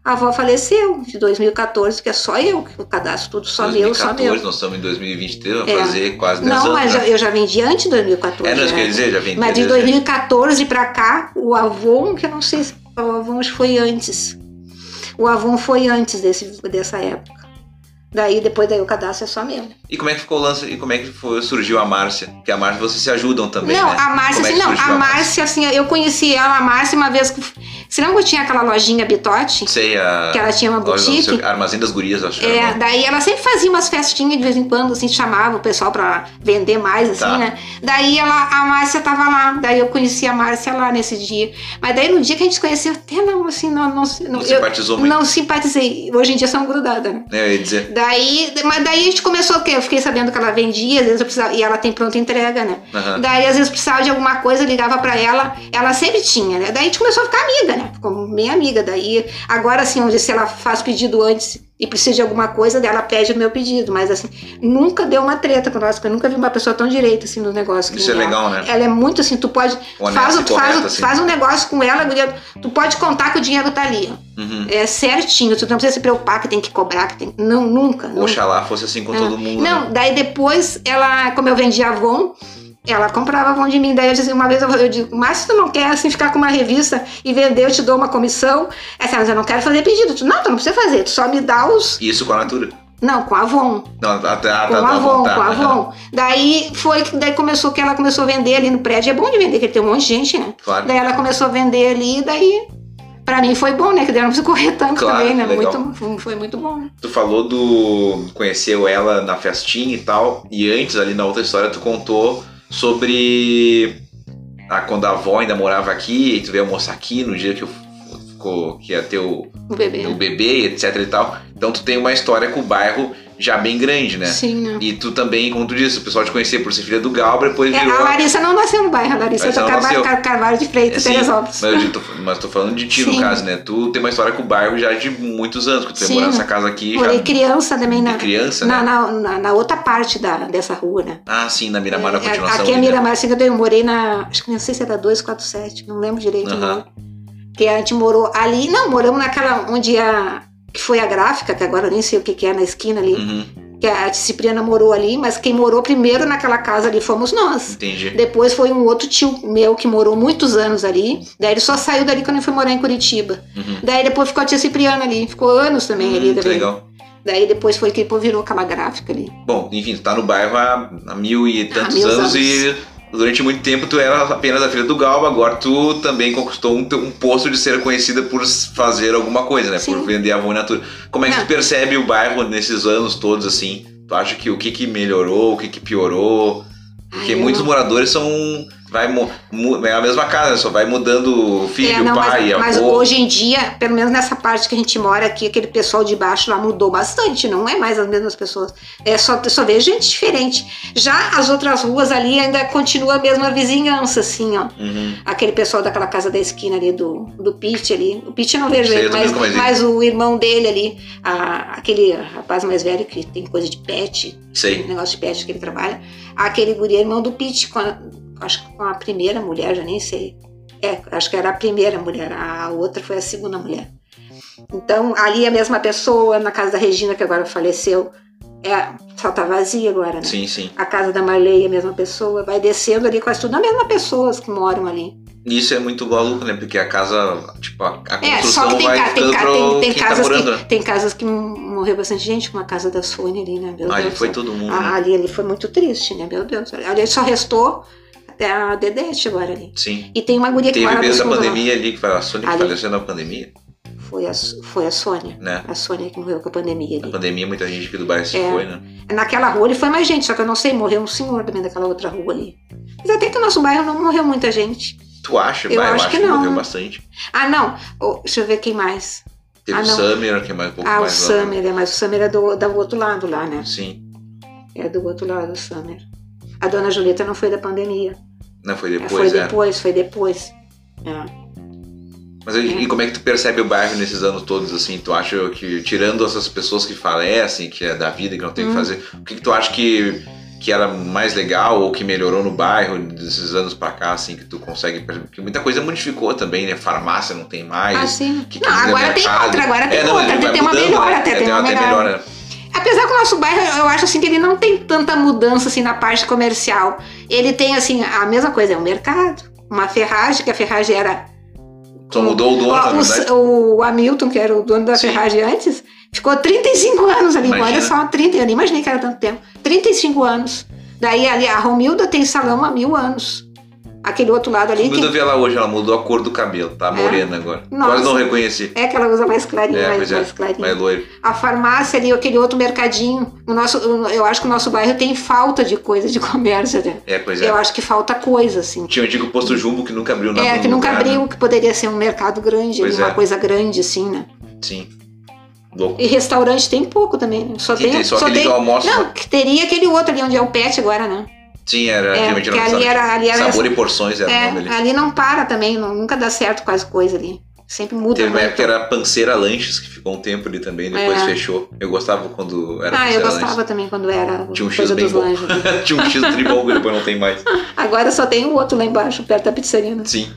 a avó faleceu, de 2014, que é só eu que eu cadastro tudo, só meu, só 2014, meu. nós estamos em 2023, vai É. fazer quase 10 Não, anos. mas né? eu, já vendi antes de 2014. É, não, né? quer dizer, já vendi. Mas de já- 2014 pra cá, o Avon, que eu não sei se o Avon que foi antes. O Avon foi antes desse, dessa época. Daí, depois daí o cadastro é só meu. E como é que ficou o lance? E como é que foi, surgiu a Márcia? Porque a Márcia vocês se ajudam também, não, né? a Márcia, Como é assim, que não, surgiu a Márcia, assim, eu conheci ela, a Márcia, uma vez que. Que eu tinha aquela lojinha Bitote? Sei, a... Que ela tinha uma loja, não boutique? sei, Armazém das Gurias, acho que É, era daí ela sempre fazia umas festinhas de vez em quando, assim, chamava o pessoal pra vender mais, assim, Tá. né? Daí ela, a Márcia tava lá, daí eu conheci a Márcia lá nesse dia. Mas daí no dia que a gente se conheceu, até não, assim, não, não, Não eu- simpatizou muito. Não simpatizei. Hoje em dia são grudadas, né? É, eu ia dizer. Daí, mas daí a gente começou o quê? Eu fiquei sabendo que ela vendia, às vezes eu precisava, e ela tem pronta entrega, né? Aham. Daí, às vezes, precisava de alguma coisa, ligava pra ela, ela sempre tinha, né? Daí a gente começou a ficar amiga, né? Ficou bem amiga. Daí, agora, assim, onde se ela faz pedido antes e precisa de alguma coisa, daí ela pede o meu pedido. Mas, assim, nunca deu uma treta com nós, porque eu nunca vi uma pessoa tão direita, assim, no negócio. Isso é nem legal, ela. né? Ela é muito assim, tu pode. Honesta Faz, faz, assim. faz um negócio com ela, tu pode contar que o dinheiro tá ali. Uhum. É certinho, tu não precisa se preocupar que tem que cobrar, que tem. Não, nunca. nunca. Oxalá fosse assim com todo mundo. Não, né? daí depois ela, como eu vendia Avon, ela comprava Avon de mim. Daí eu dizia, uma vez eu, eu digo, mas se tu não quer assim ficar com uma revista e vender, eu te dou uma comissão. Essa, mas eu não quero fazer pedido. Tu, não, tu não precisa fazer, tu só me dá os. Isso com a Natura. Não, com Avon. Não, ah, tá, tá, Com tá, tá, Avon, tá, com aham. Avon. Daí foi que daí começou que ela começou a vender ali no prédio. É bom de vender, porque tem um monte de gente, né? Claro. Daí ela começou a vender ali, daí. Pra mim foi bom, né? Que daí eu não preciso correr tanto Claro, também, né? legal. Muito, foi muito bom. né? Tu falou do. Conheceu ela na festinha e tal. E antes, ali na outra história, tu contou sobre. A, quando a avó ainda morava aqui, e tu veio almoçar aqui no dia que eu ficou, que ia ter o, O bebê. o bebê, etc e tal. Então tu tem uma história com o bairro já bem grande, né? Sim, né? E tu também, como tu disse, o pessoal te conhecia por ser filha do Galbra, depois É, virou. a Larissa não nasceu no bairro, a Larissa Larissa é do Carvalho. Car- Carvalho de Freitas, Sim, Teresópolis. mas, eu tô, mas tô falando de ti, no Sim. caso, né? Tu tem uma história com o bairro já de muitos anos, que tu tem morado nessa casa aqui Morei já. criança também na, de criança, na, né? na, na- na outra parte da, dessa rua, né? Ah, sim, na Miramar, na É, continuação. aqui é né? Miramar, assim, eu morei na. Acho que não sei se era 247, não lembro direito. Aham. não. Que a gente morou ali. Não, moramos naquela onde a. Que foi a gráfica, que agora eu nem sei o que, que é na esquina ali. Uhum, Que a Cipriana morou ali, mas quem morou primeiro naquela casa ali fomos nós. entendi. Depois foi um outro tio meu que morou muitos anos ali. Daí ele só saiu dali quando eu fui morar em Curitiba. Uhum. Daí depois ficou a tia Cipriana ali. Ficou anos também Hum, ali que também. legal. Daí depois foi que depois virou aquela gráfica ali. Bom, enfim, tu tá no bairro há, há mil e tantos mil anos, anos. e durante muito tempo tu era apenas a filha do Galba, agora tu também conquistou um, um posto de ser conhecida por fazer alguma coisa, né? Por Sim. vender Avon Natura. Como é que Não. tu percebe o bairro nesses anos todos, assim? Tu acha que o que que melhorou, o que que piorou? Porque Ai, muitos não- moradores são... Vai, é a mesma casa, só vai mudando o filho, É, não, pai, mas, mas avô. hoje em dia, pelo menos nessa parte que a gente mora aqui, aquele pessoal de baixo lá mudou bastante, não é mais as mesmas pessoas. É só, só vê gente diferente. Já as outras ruas ali ainda continua a mesma vizinhança, assim, ó. Uhum. Aquele pessoal daquela casa da esquina ali, do, do Pete ali. O Pete eu não vejo Sei, ele, mas, mas o irmão dele ali, a- aquele rapaz mais velho que tem coisa de pet, Sei. negócio de pet que ele trabalha. Aquele guri é irmão do Pete, a- acho que com a primeira mulher, já nem sei. É, acho que era a primeira mulher, a outra foi a segunda mulher. Então, ali a mesma pessoa, na casa da Regina, que agora faleceu, é, só tá vazia agora, né? Sim, sim. A casa da Marley a mesma pessoa, vai descendo ali quase tudo a mesma pessoas que moram ali. Isso é muito maluco, né? Porque a casa, tipo, a, a É, construção só que tem, vai tem, tem, tem tá casas morando, né? que, tem casas que morreu bastante gente, como a casa da Sônia ali, né? Meu Ah, ali Deus foi todo mundo. Ah, né? ali, ali foi muito triste, né? Meu Deus. Ali só restou a Dedete agora ali. Sim. E tem uma guria que Teve mora no mesmo a fundo lá. pandemia ali, que foi a Sônia que Ali. faleceu na pandemia, Foi a, foi a Sônia. né? A Sônia que morreu com a pandemia Na ali. pandemia, muita gente aqui do bairro se É. foi, né? Naquela rua ele foi mais gente, só que eu não sei, morreu um senhor também daquela outra rua ali. Mas até que o nosso bairro não morreu muita gente. Tu acha? Eu Bah, acho que não. morreu bastante. Ah, não. Oh, deixa eu ver quem mais. Teve Ah, o. Summer, que é mais um pouco Ah, o mais lá, né? Summer, é, mas o Summer é do, do outro lado lá, né? Sim. É do outro lado, o Summer. A dona Julieta não foi da pandemia. Não, foi É, depois, foi é. depois, foi depois. É. Mas e, e como é que tu percebe o bairro nesses anos todos, assim? Tu acha que, tirando essas pessoas que falecem, que é da vida, que não tem o Hum. que fazer, o que, que tu acha que, que era mais legal ou que melhorou no bairro desses anos pra cá, assim, que tu consegue perceber? Porque muita coisa modificou também, né? Farmácia não tem mais. Ah, sim. que não, agora tem outra, agora tem É, não, outra. vai Tem uma mudando, melhor, né? até É, tem uma até melhor. Apesar que o nosso bairro, eu acho assim que ele não tem tanta mudança assim na parte comercial. Ele tem assim a mesma coisa, é um mercado, uma ferragem, que a ferragem era Só mudou o dono, Ó, na o, verdade. o Hamilton, que era o dono da Sim. ferragem antes, ficou 35 anos ali. Imagina. Olha só, 30, eu nem imaginei que era tanto tempo. 35 anos. Daí ali a Romilda tem salão há mil anos. Aquele outro lado ali Quando eu que vi ela hoje, ela mudou a cor do cabelo, tá morena agora. Nossa. Quase não reconheci. é que ela usa mais clarinho, É, mais, é, mais clarinho. mais loiro. A farmácia ali, aquele outro mercadinho. O nosso, eu acho que o nosso bairro tem falta de coisa de comércio. Né? É, pois é. Eu acho que falta coisa, assim. Tinha o antigo posto Jumbo que nunca abriu nada É, que nunca lugar, né? abriu, que poderia ser um mercado grande, ali, uma é. coisa grande, assim, né? Sim. Louco. E restaurante tem pouco também, né? Só Que tem, tem só aquele tem, do almoço, Não, né? que teria aquele outro ali onde é o pet agora, né? Sim, era É, porque era um ali era- ali era Sabor essa- e porções era o É, nome ali. ali não para também, não- nunca dá certo quase coisa ali. Sempre muda Teve uma época que era Panceira Lanches, que ficou um tempo ali também, depois É. fechou. Eu gostava quando era Ah, eu gostava também quando era Tinha um X coisa dos bom. lanches. Lanches. Tinha um X tribal que depois não tem mais. Agora só tem o outro lá embaixo, perto da pizzaria. né? Sim.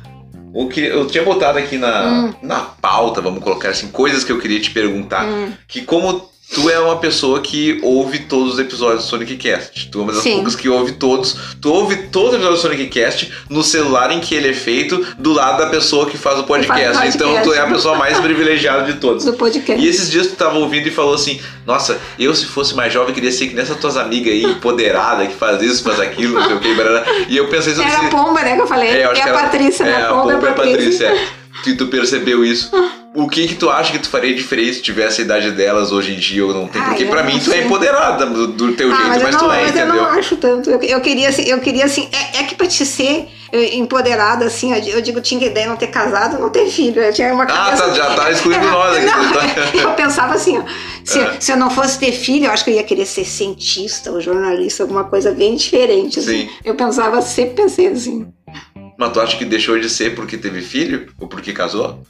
O que eu tinha botado aqui na, Hum. na pauta, vamos colocar assim, coisas que eu queria te perguntar. Hum. Que como tu é uma pessoa que ouve todos os episódios do Sonic Cast, tu é uma das Sim. poucas que ouve todos, tu ouve todos os episódios do Sonic Cast no celular em que ele é feito, do lado da pessoa que faz o podcast. podcast. Então tu é a pessoa mais privilegiada de todos. Do podcast. E esses dias tu tava ouvindo e falou assim: Nossa, eu se fosse mais jovem queria ser que nessas tuas amigas aí, empoderada, que faz isso, faz aquilo, não sei o que, barará. E eu pensei assim. Era a Pomba, né, que eu falei. É, eu acho que a Patrícia, é, né? a A Pomba Pomba a a Patrícia. Patrícia, é. Que tu percebeu isso. O que que tu acha que tu faria diferente se tivesse a idade delas hoje em dia ou não tem? Ah, Porque eu pra não mim tu é empoderada do, do teu Ah, jeito, mas, mas, eu tu não, é, mas eu entendeu? não acho tanto. Eu, eu queria assim, eu queria assim, é, é que pra te ser eh, empoderada, assim, eu, eu digo, tinha ideia não ter casado, não ter filho. Eu tinha uma Ah, cabeça. tá, já tá excluindo Era- nós aqui. Não, eu pensava assim, ó, se, É. se eu não fosse ter filho, eu acho que eu ia querer ser cientista ou jornalista, alguma coisa bem diferente. Assim. Sim. Eu pensava, sempre pensei assim. Mas tu acha que deixou de ser porque teve filho? Ou porque casou?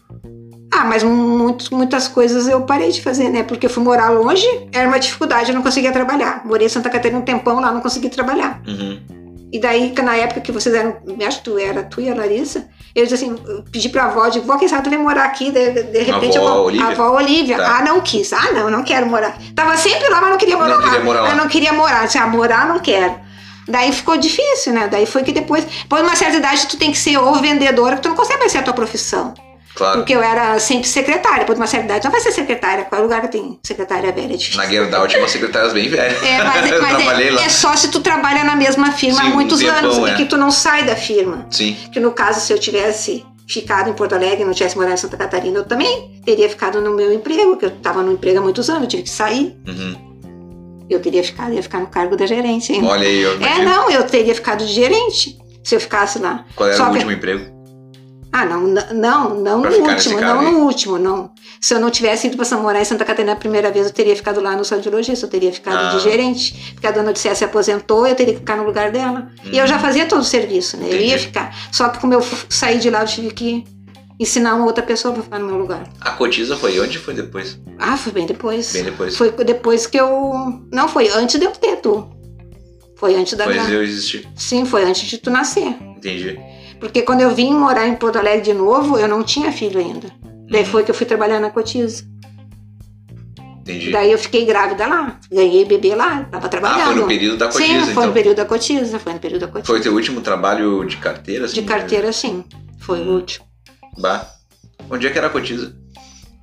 Ah, mas muito, muitas coisas eu parei de fazer, né? Porque eu fui morar longe, era uma dificuldade, eu não conseguia trabalhar. Morei em Santa Catarina um tempão lá, não consegui trabalhar. Uhum. E daí, na época que vocês eram, acho que tu era, tu e a Larissa, eu disse assim, eu pedi pra avó, digo, vó, quem sabe tu vem morar aqui, de, de repente avó eu vou. Olívia? A avó Olívia. Tá. Ah, não quis. Ah, não, não quero morar. Tava sempre lá, mas não queria morar Não lá. queria morar lá. Eu não queria morar. Disse, ah, morar não quero. Daí ficou difícil, né? Daí foi que depois, depois de uma certa idade, tu tem que ser ou vendedora, que tu não consegue mais ser a tua profissão. Claro. Porque eu era sempre secretária, depois de uma certa idade. Não vai ser secretária, qual lugar que tem secretária velha? É difícil. Na Gerdau tinha umas secretárias bem velhas. É, mas, eu mas trabalhei é, lá. é só se tu trabalha na mesma firma Sim, há muitos anos é. e que tu não sai da firma. Sim. Que no caso, se eu tivesse ficado em Porto Alegre e não tivesse morado em Santa Catarina, eu também teria ficado no meu emprego, que eu estava no emprego há muitos anos, eu tive que sair. Uhum. Eu teria ficado, ia ficar no cargo da gerente. ainda. Olha aí, eu É, imagino. não, eu teria ficado de gerente se eu ficasse lá. Qual era Só o que- último emprego? Ah, não, não, não Pra no último, não no último, não. Se eu não tivesse ido para morar em Santa Catarina a primeira vez, eu teria ficado lá no saudiologista, eu teria ficado Ah. de gerente. Porque a dona Odisseia se aposentou, eu teria que ficar no lugar dela. E eu já fazia todo o serviço, né? Eu ia Uhum. Entendi. ficar. Só que como eu saí de lá, eu tive que ensinar uma outra pessoa para ficar no meu lugar. A cotiza foi onde foi depois? Ah, foi bem depois. Bem depois. Foi depois que eu. Não, foi antes de eu ter tu. Foi antes da. Pois eu existi. Sim, foi antes de tu nascer. Entendi. Porque quando eu vim morar em Porto Alegre de novo, eu não tinha filho ainda. Daí Uhum. foi que eu fui trabalhar na Cotiza. Entendi. Daí eu fiquei grávida lá. Ganhei bebê lá, tava trabalhando. Ah, foi no período da cotiza, Sim, foi então. no período da Cotiza. Foi no período da Cotiza. Foi o teu último trabalho de carteira? Assim, De carteira, sim. Foi o último. Bah. Onde é que era a cotiza?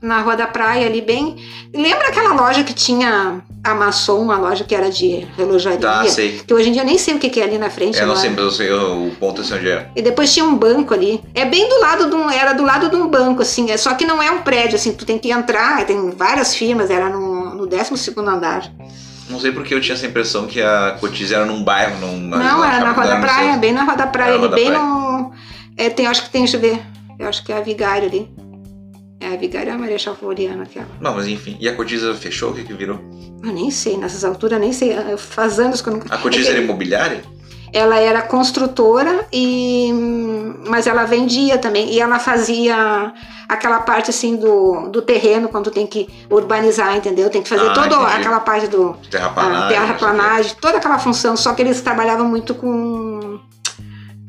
Na Rua da Praia, ali bem. Lembra aquela loja que tinha a Maçom, uma loja que era de relojaria? Tá, sei. Que hoje em dia eu nem sei o que é ali na frente. É, não sei, mas eu sei o ponto assim onde é. E depois tinha um banco ali. É bem do lado de um. Era do lado de um banco, assim. É, só que não é um prédio, assim. Tu tem que entrar, tem várias firmas, era no, no 12 andar. Não sei porque eu tinha essa impressão que a cotiza era num bairro, num. não, era na Rua da Praia, bem na Rua da Praia, ali, bem Praia. no. É, tem, acho que tem, deixa eu ver. Eu acho que é a Vigário ali. É a Vigário é a Marechal Floriano, aquela. Não, mas enfim. E a cotiza fechou? O que que virou? Eu nem sei, nessas alturas, nem sei. Faz anos que eu nunca. A cotiza É era imobiliária? Ela era construtora e mas ela vendia também e ela fazia aquela parte assim do, do terreno quando tem que urbanizar, entendeu? Tem que fazer Ah, toda entendi. aquela parte do Terraplanagem. a terraplanagem, toda aquela função, só que eles trabalhavam muito com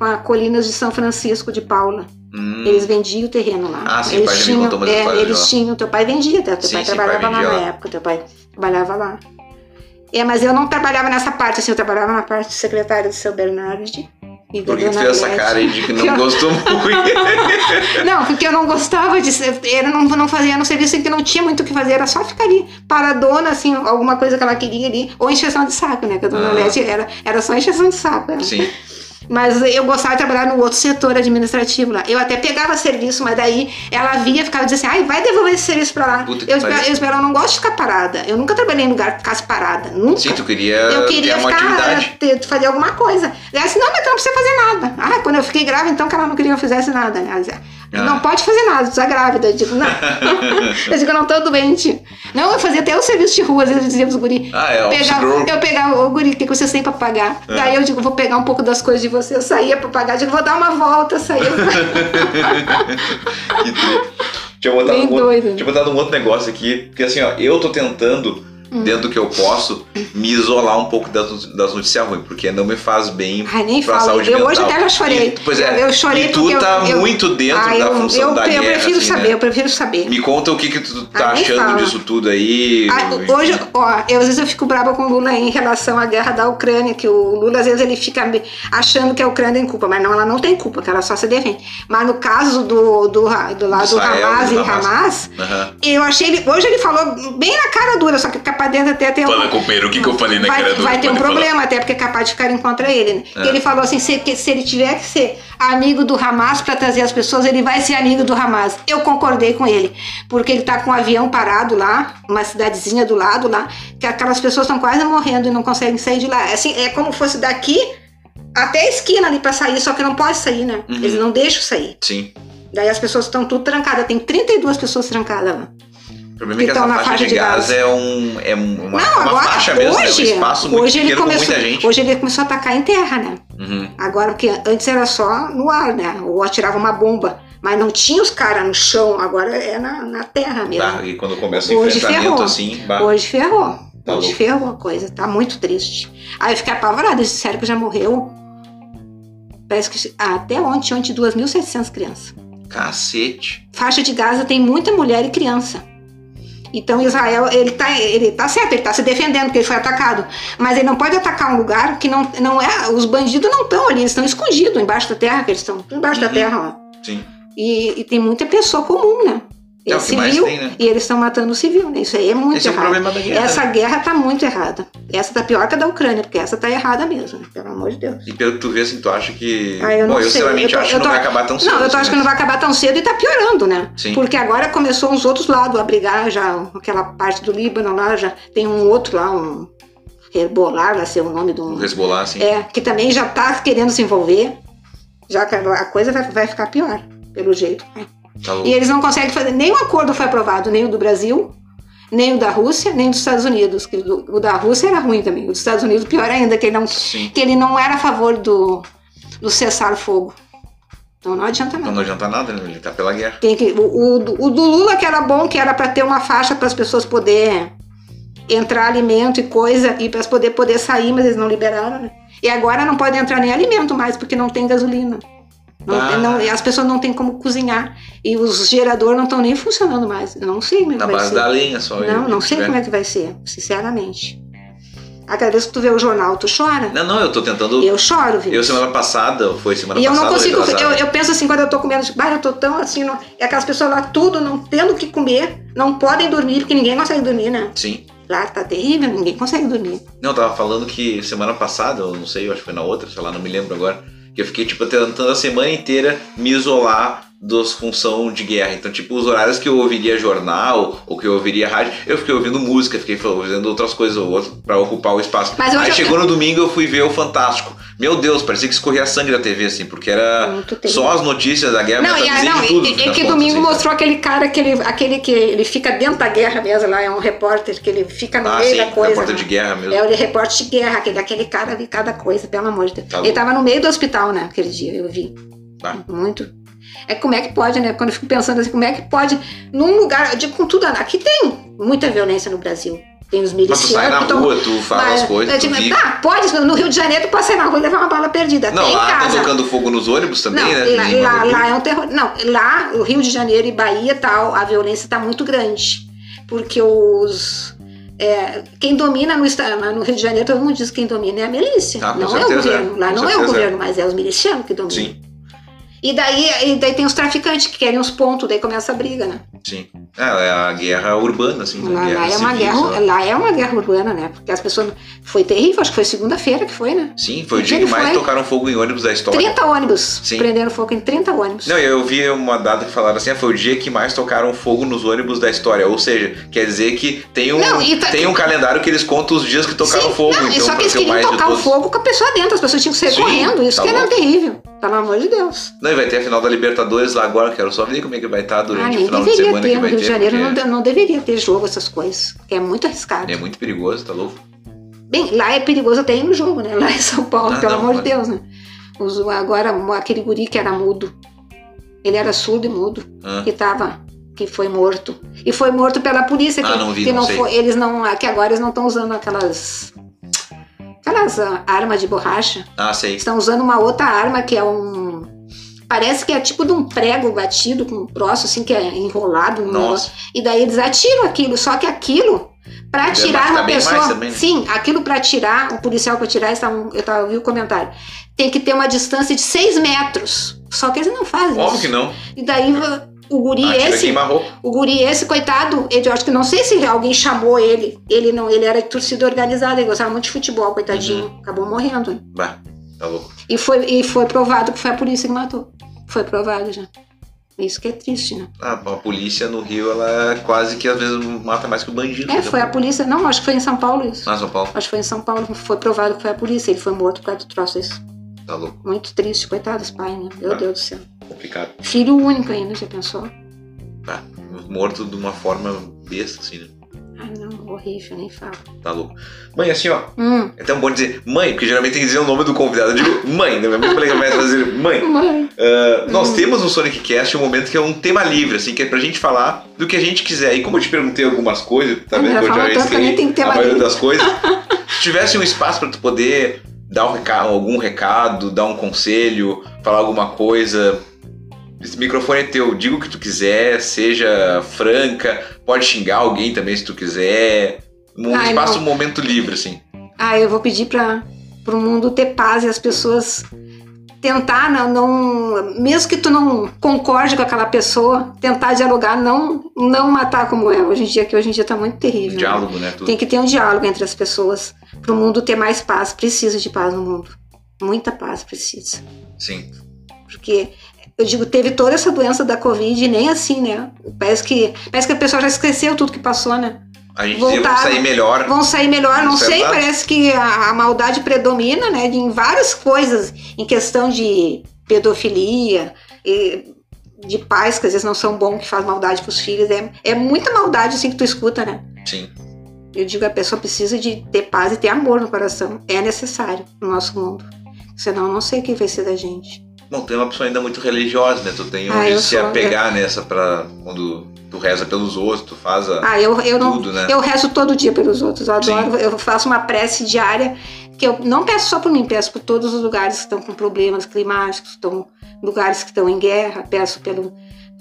com a Colinas de São Francisco de Paula. Hum, Eles vendiam o terreno lá. Ah, sim, eles pai tinham, contou é, eles lá. tinham, teu pai vendia, teu, teu Sim, pai sim, pai trabalhava lá vendia na lá. época, teu pai trabalhava lá. É, mas eu não trabalhava nessa parte, assim, eu trabalhava na parte de secretária do seu Bernardi. E Por que tu fez essa cara aí de que não gostou muito? Não, porque eu não gostava de ser. Era, não, não fazia no serviço em que não tinha muito o que fazer, era só ficar ali, paradona, assim, alguma coisa que ela queria ali, ou encheção de saco, né? Que a dona Ah. Leti era, era só encheção de saco. Ela. Sim. Mas eu gostava de trabalhar no outro setor administrativo lá. Eu até pegava serviço, mas daí ela via, ficava dizendo assim, ai, vai devolver esse serviço pra lá. Puta Eu, eu, eu, eu não gosto de ficar parada. Eu nunca trabalhei em lugar que ficasse parada. Nunca. Sim, tu queria, Eu queria ficar, ter, fazer alguma coisa. Ela disse, não, mas tu não precisa fazer nada. Ah, quando eu fiquei grávida, então que ela não queria que eu fizesse nada. Né? Ela dizia, Ah. não pode fazer nada, tu tá grávida. Eu digo, não. eu digo, eu não tô doente. Não, eu fazia até o serviço de rua, às vezes eu dizia pros guri. Ah, é, office Pegava- eu pegava, ô guri, o que que vocês têm pra pagar? É. Daí eu digo, vou pegar um pouco das coisas de você. Eu saía pra pagar, eu digo, vou dar uma volta, eu saía. Que tri- Tinha botado, um outro, doido. tinha botado um outro negócio aqui, porque assim, ó, eu tô tentando, Hum. dentro do que eu posso, me isolar um pouco das, das notícias ruins, porque não me faz bem Ai, nem pra falo. saúde Eu mental. hoje até já chorei. E, pois é, Eu- eu chorei e tu porque eu- tá eu- muito dentro Ah, da eu, função eu, da eu guerra, prefiro assim, saber, né? eu prefiro saber. Me conta o que que tu tá Ah, achando fala. disso tudo aí. Ah, hoje, ó, eu, às vezes eu fico brava com o Lula em relação à guerra da Ucrânia, que o Lula às vezes ele fica achando que a Ucrânia tem culpa, mas não, ela não tem culpa, que ela só se defende. Mas no caso do, do, do lado do Israel, Hamas do e Hamas. Hamas, Aham. eu achei ele. Hoje ele falou bem na cara dura, só que fica dentro até ter Fala, companheiro, o que, que eu falei na vai, vai ter um pode falar. problema, até porque é capaz de ficarem contra ele. Né? É. Ele falou assim: se, se ele tiver que ser amigo do Hamas para trazer as pessoas, ele vai ser amigo do Hamas. Eu concordei com ele, porque ele tá com um avião parado lá, uma cidadezinha do lado lá, que aquelas pessoas estão quase morrendo e não conseguem sair de lá. É Assim, é como fosse daqui até a esquina ali para sair, só que não pode sair, né? Uhum. Eles não deixam sair. Sim. Daí as pessoas estão tudo trancadas. Tem 32 pessoas trancadas lá. Problema é que essa na faixa, faixa de Gaza. é, um, é uma, não, uma agora, faixa mesmo, hoje, né? um espaço muito hoje ele com começou, muita gente. Hoje ele começou a atacar em terra, né? Uhum. Agora, porque antes era só no ar, né? Ou atirava uma bomba. Mas não tinha os caras no chão, agora é na, na terra mesmo. Tá, e quando começa o Hoje enfrentamento ferrou. assim, bah, Hoje ferrou. Tá Hoje louco. ferrou a coisa. Tá muito triste. Aí eu fiquei apavorada. Esse cérebro já morreu. Parece que até ontem, ontem, 2.700 crianças. cacete. Faixa de Gaza tem muita mulher e criança. Então Israel, ele tá, ele tá certo, ele tá se defendendo porque ele foi atacado. Mas ele não pode atacar um lugar que não, não é. Os bandidos não estão ali, eles estão escondidos embaixo da terra, que eles estão embaixo da Uhum. terra lá. Sim. E, e tem muita pessoa comum, né? É o que mais civil, tem, né? E eles estão matando o civil, né? Isso aí é muito Esse é errado. da guerra. Essa guerra tá muito errada. Essa tá pior que a da Ucrânia, porque essa tá errada mesmo, né? pelo amor de Deus. E pelo que tu vê, assim, tu acha que. Ah, eu Bom, não eu sei. sinceramente Eu tô- acho eu que não vai acabar tão cedo. Não, eu tô assim, achando que não vai acabar tão cedo e tá piorando, né? Sim. Porque agora começou uns outros lados a brigar já, aquela parte do Líbano lá, já tem um outro lá, um Hezbollah, lá ser o nome do. Hezbollah, assim. É, que também já tá querendo se envolver. Já que a coisa vai, vai ficar pior, pelo jeito. né? Tá. E eles não conseguem fazer. Nem o acordo foi aprovado, nem o do Brasil, nem o da Rússia, nem dos Estados Unidos. que O da Rússia era ruim também. O dos Estados Unidos, pior ainda, que ele não, Sim. que ele não era a favor do, do cessar-fogo. Então não adianta Então nada. não adianta nada, né? Ele tá pela guerra. Tem que, o, o, do- o do Lula, que era bom, que era para ter uma faixa para as pessoas poder entrar alimento e coisa, e para poder, poder sair, mas eles não liberaram, né? E agora não pode entrar nem alimento mais, porque não tem gasolina. Ah. não- e as pessoas não têm como cozinhar. E os geradores não estão nem funcionando mais. Eu não sei como é que Na vai base ser. da lenha só. Não, não sei como é que vai ser, sinceramente. A cada vez que tu vê o jornal, tu chora. Não, não, eu tô tentando. Eu choro, viu? Eu semana passada, foi semana E eu passada. não consigo, eu, eu penso assim, quando eu tô comendo, tipo, ah, eu tô tão assim, não, e aquelas pessoas lá, tudo, não tendo o que comer, não podem dormir, porque ninguém consegue dormir, né? Sim. Lá tá terrível, ninguém consegue dormir. Não, eu tava falando que semana passada, eu não sei, eu acho que foi na outra, sei lá, não me lembro agora. Que eu fiquei, tipo, tentando a semana inteira me isolar das função de guerra. Então, tipo, os horários que eu ouviria jornal ou que eu ouviria rádio, eu fiquei ouvindo música, fiquei fazendo outras coisas ou outras pra ocupar o espaço. Mas eu Aí chegou no domingo eu fui ver o Fantástico. Meu Deus, parecia que escorria sangue da TV, assim, porque era só as notícias da guerra, Não, e, não, de tudo. e- fim e das que contas, domingo assim. mostrou aquele cara, aquele, aquele que ele fica dentro da guerra mesmo, lá é um repórter, que ele fica no Ah, meio sim, da coisa. repórter né? de guerra mesmo. É o repórter de guerra, aquele, aquele cara de cada coisa, pelo amor de Deus. Tá ele louco. tava no meio do hospital, né, aquele dia, eu vi. Tá. Muito. É como é que pode, né? Quando eu fico pensando assim, como é que pode, num lugar, eu digo com tudo, aqui tem muita violência no Brasil. Tem os Mas tu milicianos. sai na que tão- rua, tu fala Mas, as coisas, eu digo, tá, pode, no Rio de Janeiro tu pode sair na rua e levar uma bala perdida. Não, Até em lá tá casa. tocando fogo nos ônibus também, Não, né? lá, lá, lá é um terror. Não, lá, o Rio de Janeiro e Bahia tal, a violência está muito grande. Porque os. é, quem domina no, no Rio de Janeiro, todo mundo diz que quem domina é a milícia. Ah, não é o certeza governo. é. Lá Com não é o certeza governo, mas é os milicianos que dominam. Sim, E daí, e daí tem os traficantes que querem os pontos, daí começa a briga, né? sim. É, é a guerra urbana, assim. né? Lá, guerra lá é uma civil, guerra, lá. é uma guerra urbana, né? Porque as pessoas. Foi terrível, acho que foi segunda-feira que foi, né? Sim, foi o dia que mais foi? tocaram fogo em ônibus da história. 30 ônibus. Sim. Prenderam fogo em 30 ônibus. Não, eu vi uma data que falaram assim, ah, foi o dia que mais tocaram fogo nos ônibus da história. Ou seja, quer dizer que tem um, Não, tá- tem um calendário que eles contam os dias que tocaram Sim, fogo. não, então, só que eles queriam tocar o fogo com a pessoa dentro, as pessoas tinham que sair Sim, correndo. Isso tá que era louco. terrível. Pelo amor de Deus. Não, e vai ter a final da Libertadores lá agora, quero só ver como é que vai estar Ah, durante nem o final de semana ter que no vai Rio de. Janeiro, porque não, não deveria ter jogo, essas coisas. É muito arriscado. É muito perigoso, tá louco? Bem, lá é perigoso até ir no jogo, né? Lá em São Paulo, Ah, pelo não, amor de Deus, né? Os- agora, aquele guri que era mudo. Ele era surdo e mudo. Ah, que tava que foi morto e foi morto pela polícia Ah, que, não vi, que não não foi eles não que agora eles não estão usando aquelas aquelas ah, armas de borracha ah, sei. estão usando uma outra arma que é um parece que é tipo de um prego batido com um troço assim que é enrolado no Nossa. e daí eles atiram aquilo só que aquilo para tirar uma pessoa também, né? sim aquilo para tirar um policial para tirar eu tava vi o comentário tem que ter uma distância de seis metros só que eles não fazem Óbvio isso que não. e daí o guri Ah, esse, o guri esse, coitado, ele, eu acho que não sei se alguém chamou ele. Ele não, ele era de torcida organizada, ele gostava muito de futebol, coitadinho. Uhum. Acabou morrendo. Bah, tá louco. E foi, e foi provado que foi a polícia que matou. Foi provado já. Isso que é triste, né? Ah, a polícia no Rio, ela quase que às vezes mata mais que o bandido. É, né? foi a polícia. Não, acho que foi em São Paulo isso. Ah, São Paulo. Acho que foi em São Paulo. Foi provado que foi a polícia. Ele foi morto por causa do troço desse. Tá louco. Muito triste, coitado pais, né? Meu Ah. Deus do céu. Complicado. Filho único ainda, já pensou? Tá. Morto de uma forma besta, assim, né? Ai, não, horrível, nem falo. Tá louco. Mãe, assim, ó. Hum, É tão bom dizer mãe, porque geralmente tem que dizer o nome do convidado. Eu digo mãe, né? Mas eu falei que fazer mãe. mãe. Ah, nós Hum. temos no Sonic Cast um momento que é um tema livre, assim, que é pra gente falar do que a gente quiser. E como eu te perguntei algumas coisas, tá vendo que eu já tem escrevi tema a maioria livre. das coisas. Se tivesse um espaço pra tu poder dar um recado, algum recado, dar um conselho, falar alguma coisa, esse microfone é teu. Diga o que tu quiser, seja franca, pode xingar alguém também se tu quiser. Um Ai, espaço, não. um momento livre, assim. Ah, eu vou pedir para o mundo ter paz e as pessoas tentar não, não- mesmo que tu não concorde com aquela pessoa, tentar dialogar, não não matar como é hoje em dia, que hoje em dia tá muito terrível. né? Diálogo, né? Tudo. Tem que ter um diálogo entre as pessoas para o mundo ter mais paz. Precisa de paz no mundo. Muita paz precisa. Sim. Porque eu digo, teve toda essa doença da Covid e nem assim, né? Parece que, parece que a pessoa já esqueceu tudo que passou, né? A gente Voltaram. sair melhor. Vão sair melhor, não é sei, verdade. parece que a, a maldade predomina, né? Em várias coisas, em questão de pedofilia, e de pais que às vezes não são bons, que fazem maldade pros filhos. É, é muita maldade assim que tu escuta, né? Sim. Eu digo, a pessoa precisa de ter paz e ter amor no coração. É necessário no nosso mundo. Senão, eu não sei o que vai ser da gente. Bom, tem uma pessoa ainda muito religiosa, né? Tu tem Ah, onde eu se sou, apegar nessa pra quando tu reza pelos outros, tu faz a. Ah, eu, eu não. Tudo, né? Eu rezo todo dia pelos outros. Eu adoro. Eu faço uma prece diária que eu não peço só por mim, peço por todos os lugares que estão com problemas climáticos, estão lugares que estão em guerra, peço pelo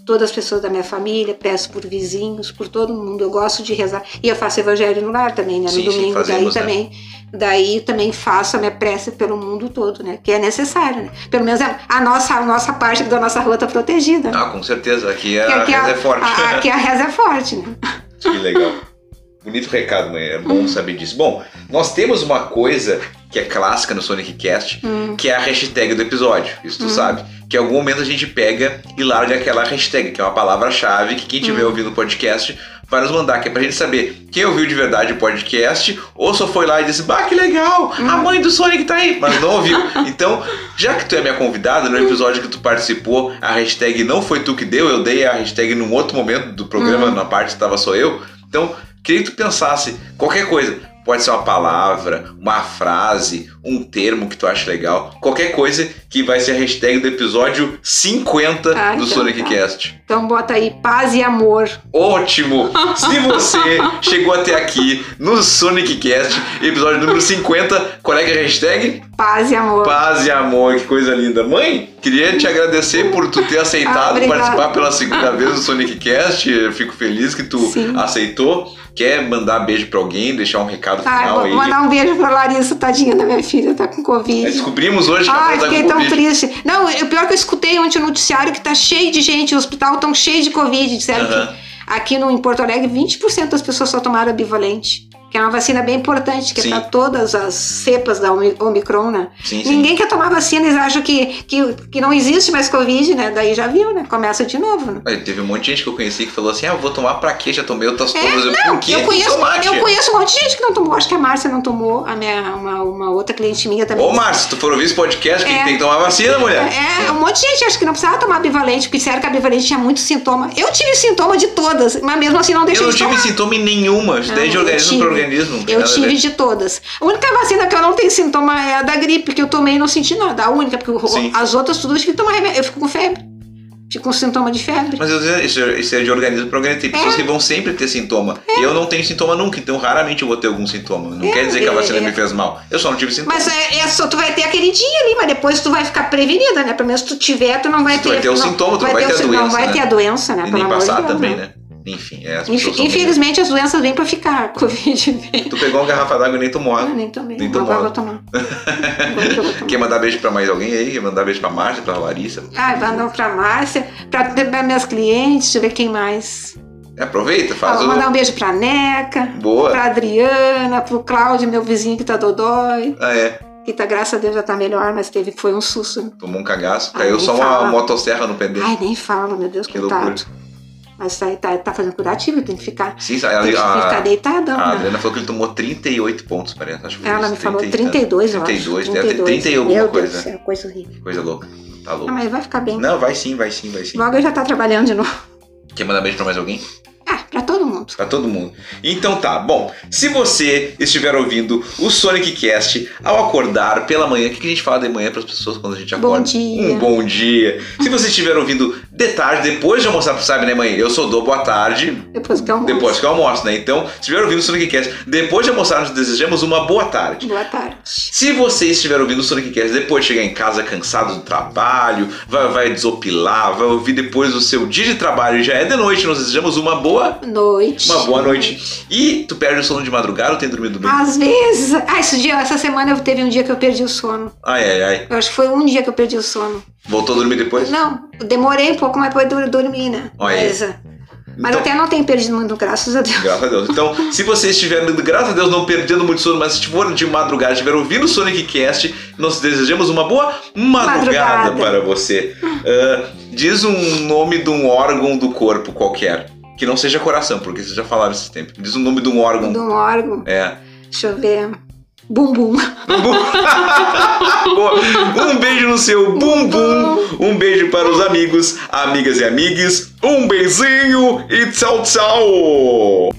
todas as pessoas da minha família, peço por vizinhos, por todo mundo. Eu gosto de rezar. E eu faço evangelho no lar também, né? No Sim, sim, domingo. fazemos, né? daí também. Daí também faço a minha prece pelo mundo todo, né? Que é necessário, né? Pelo menos a a nossa, a nossa parte da nossa rua tá protegida. né? Ah, com certeza. Aqui a Porque aqui reza a, é forte. a- aqui a reza é forte, né? Que legal. Bonito recado, mãe. É bom saber disso. Bom, nós temos uma coisa que é clássica no Sonic Cast, Hum. que é a hashtag do episódio. Isso tu sabe. Que em algum momento a gente pega e larga aquela hashtag, que é uma palavra-chave que quem Hum. estiver ouvindo o podcast vai nos mandar, que é pra gente saber quem ouviu de verdade o podcast ou só foi lá e disse, bah, que legal, a Hum. mãe do Sonic tá aí, mas não ouviu. Então, já que tu é minha convidada, no episódio que tu participou, a hashtag não foi tu que deu, eu dei a hashtag num outro momento do programa, Hum. na parte que estava só eu. Então, queria que tu pensasse qualquer coisa. Pode ser uma palavra, uma frase, um termo que tu acha legal. Qualquer coisa que vai ser a hashtag do episódio 50 Ah, do então Sonic tá. Então bota aí paz e amor. Ótimo! Se você chegou até aqui no Sonic Cast, episódio número 50, qual é é a hashtag? Paz e amor. Paz e amor, que coisa linda. Mãe, queria te agradecer por tu ter Ah, aceitado obrigada. participar pela segunda vez do Sonic Cast. Eu fico feliz que tu Sim. aceitou. Quer mandar beijo pra alguém, deixar um recado Ah, final vou aí? mandar um beijo pra Larissa, tadinha da minha filha, tá com É, Covid. Descobrimos hoje que Ai, ela tá fiquei com tão triste. Não, o pior é que eu escutei ontem no noticiário que tá cheio de gente, o hospital tão cheio de Covid. Disseram que aqui no, em Porto Alegre 20% das pessoas só tomaram a bivalente. Que é uma vacina bem importante, que Sim. é pra todas as cepas da Omi- Omicron, né? Sim, sim. Ninguém quer tomar vacina, eles acham que, que, que não existe mais Covid, né? Daí já viu, né? Começa de novo, né? Olha, Teve um monte de gente que eu conheci que falou assim: ah, eu vou tomar pra quê? Já tomei outras É, todas. Eu, não, eu que conheço, eu conheço um monte de gente que não tomou. Acho que a Márcia não tomou, a minha, uma, uma outra cliente minha também. Ô, Márcio, se tu for ouvir esse podcast, quem É. tem que tomar vacina, mulher? É, um monte de gente acha que não precisava tomar bivalente, porque disseram que a bivalente tinha muito sintoma. Eu tive sintoma de todas, mas mesmo assim não deixei Eu não de tive tomar. sintoma em nenhuma. Isso daí de Não, eu organismo tive. Organismo. Eu a tive de todas. A única vacina que eu não tenho sintoma é a da gripe, que eu tomei e não senti nada. A única, porque Sim. as outras tudo eu tive que tomar remédio. Eu fico com febre. Fico com sintoma de febre. Mas eu dizer, isso, isso é de organismo para organismo. Tem pessoas que vão sempre ter sintoma. Eu não tenho sintoma nunca, então raramente eu vou ter algum sintoma. Não É, quer dizer que a é, vacina é. me fez mal. Eu só não tive sintoma. Mas é, é só, tu vai ter aquele dia ali, mas depois tu vai ficar prevenida, né? Pelo menos se tu tiver, tu não vai Tu ter. vai ter o não, sintoma, tu não vai ter a o sin- doença, Não vai né? ter a doença, né? e nem passar também, né? Enfim, é, as Inf- Infelizmente as doenças vêm pra ficar. Covid vem. Tu pegou uma garrafa d'água e nem tomou Ah, nem tomei. Nem tomar. Agora vou tomar. Quer mandar beijo pra mais alguém aí? Quer mandar beijo pra Márcia, pra Larissa? Ah, mandar pra Márcia, pra, pra minhas clientes, deixa eu ver quem mais. Aproveita, Ah, faz vou o. mandar um beijo pra Neca, Boa. pra Adriana, pro Cláudio, meu vizinho que tá dodói. Ah, é. Que tá, graças a Deus, já tá melhor, mas teve, foi um susto. Tomou um cagaço. Ai, Caiu só uma fala. motosserra no pé dele. Ai, nem fala, meu Deus, Que coitado. loucura. Mas tá, tá, tá fazendo curativo, tem que ficar, Sim, a, tem que a, ficar a, deitadão. a né? Adriana falou que ele tomou 38 pontos, parece. Acho que Ela isso, me falou 30 e 32, eu 32, acho. deve ter 30 e alguma Meu coisa. Deus coisa horrível. Coisa louca. Tá Ah, louco. mas vai ficar bem. Não, vai sim, vai sim, vai sim. Logo ele já tá trabalhando de novo. Quer mandar beijo pra mais alguém? Ah, pra todo mundo. Pra todo mundo. Então tá, bom. Se você estiver ouvindo o Sonic Cast ao acordar pela manhã, o que que a gente fala de manhã pras pessoas quando a gente acorda? Bom dia. Um bom dia. Se você estiver ouvindo de tarde, depois de almoçar, tu sabe, né, mãe? Eu sou do boa tarde, Depois que eu almoço. depois que eu almoço, né? Então, se estiver ouvindo o Sonic Cast, depois de almoçar, nós desejamos uma boa tarde. Boa tarde. Se você estiver ouvindo o Sonic Cast depois de chegar em casa cansado do trabalho, vai, vai desopilar, vai ouvir depois o seu dia de trabalho e já é de noite, nós desejamos uma boa, Noite. uma boa noite. E tu perde o sono de madrugada ou tem dormido bem? Às vezes. Ah, esse dia, essa semana eu teve um dia que eu perdi o sono. Ai, ai, ai. Eu acho que foi um dia que eu perdi o sono. Voltou a dormir depois? Não, demorei um pouco mais pra dur- dormir, né? Olha. Mas, mas Então- até não tenho perdido muito, graças a Deus. Graças a Deus. Então, se você estiver, graças a Deus, não perdendo muito sono, mas se for de madrugada, estiver ouvindo o Sonic Cast, nós desejamos uma boa madrugada, Madrugada. para você. Ah, diz um nome de um órgão do corpo qualquer. Que não seja coração, porque vocês já falaram esse tempo. Diz um nome de um órgão. De um órgão. É. Deixa eu ver. Bumbum. Um beijo no seu bumbum. Um beijo para os amigos, amigas e amigues. Um beijinho e tchau, tchau.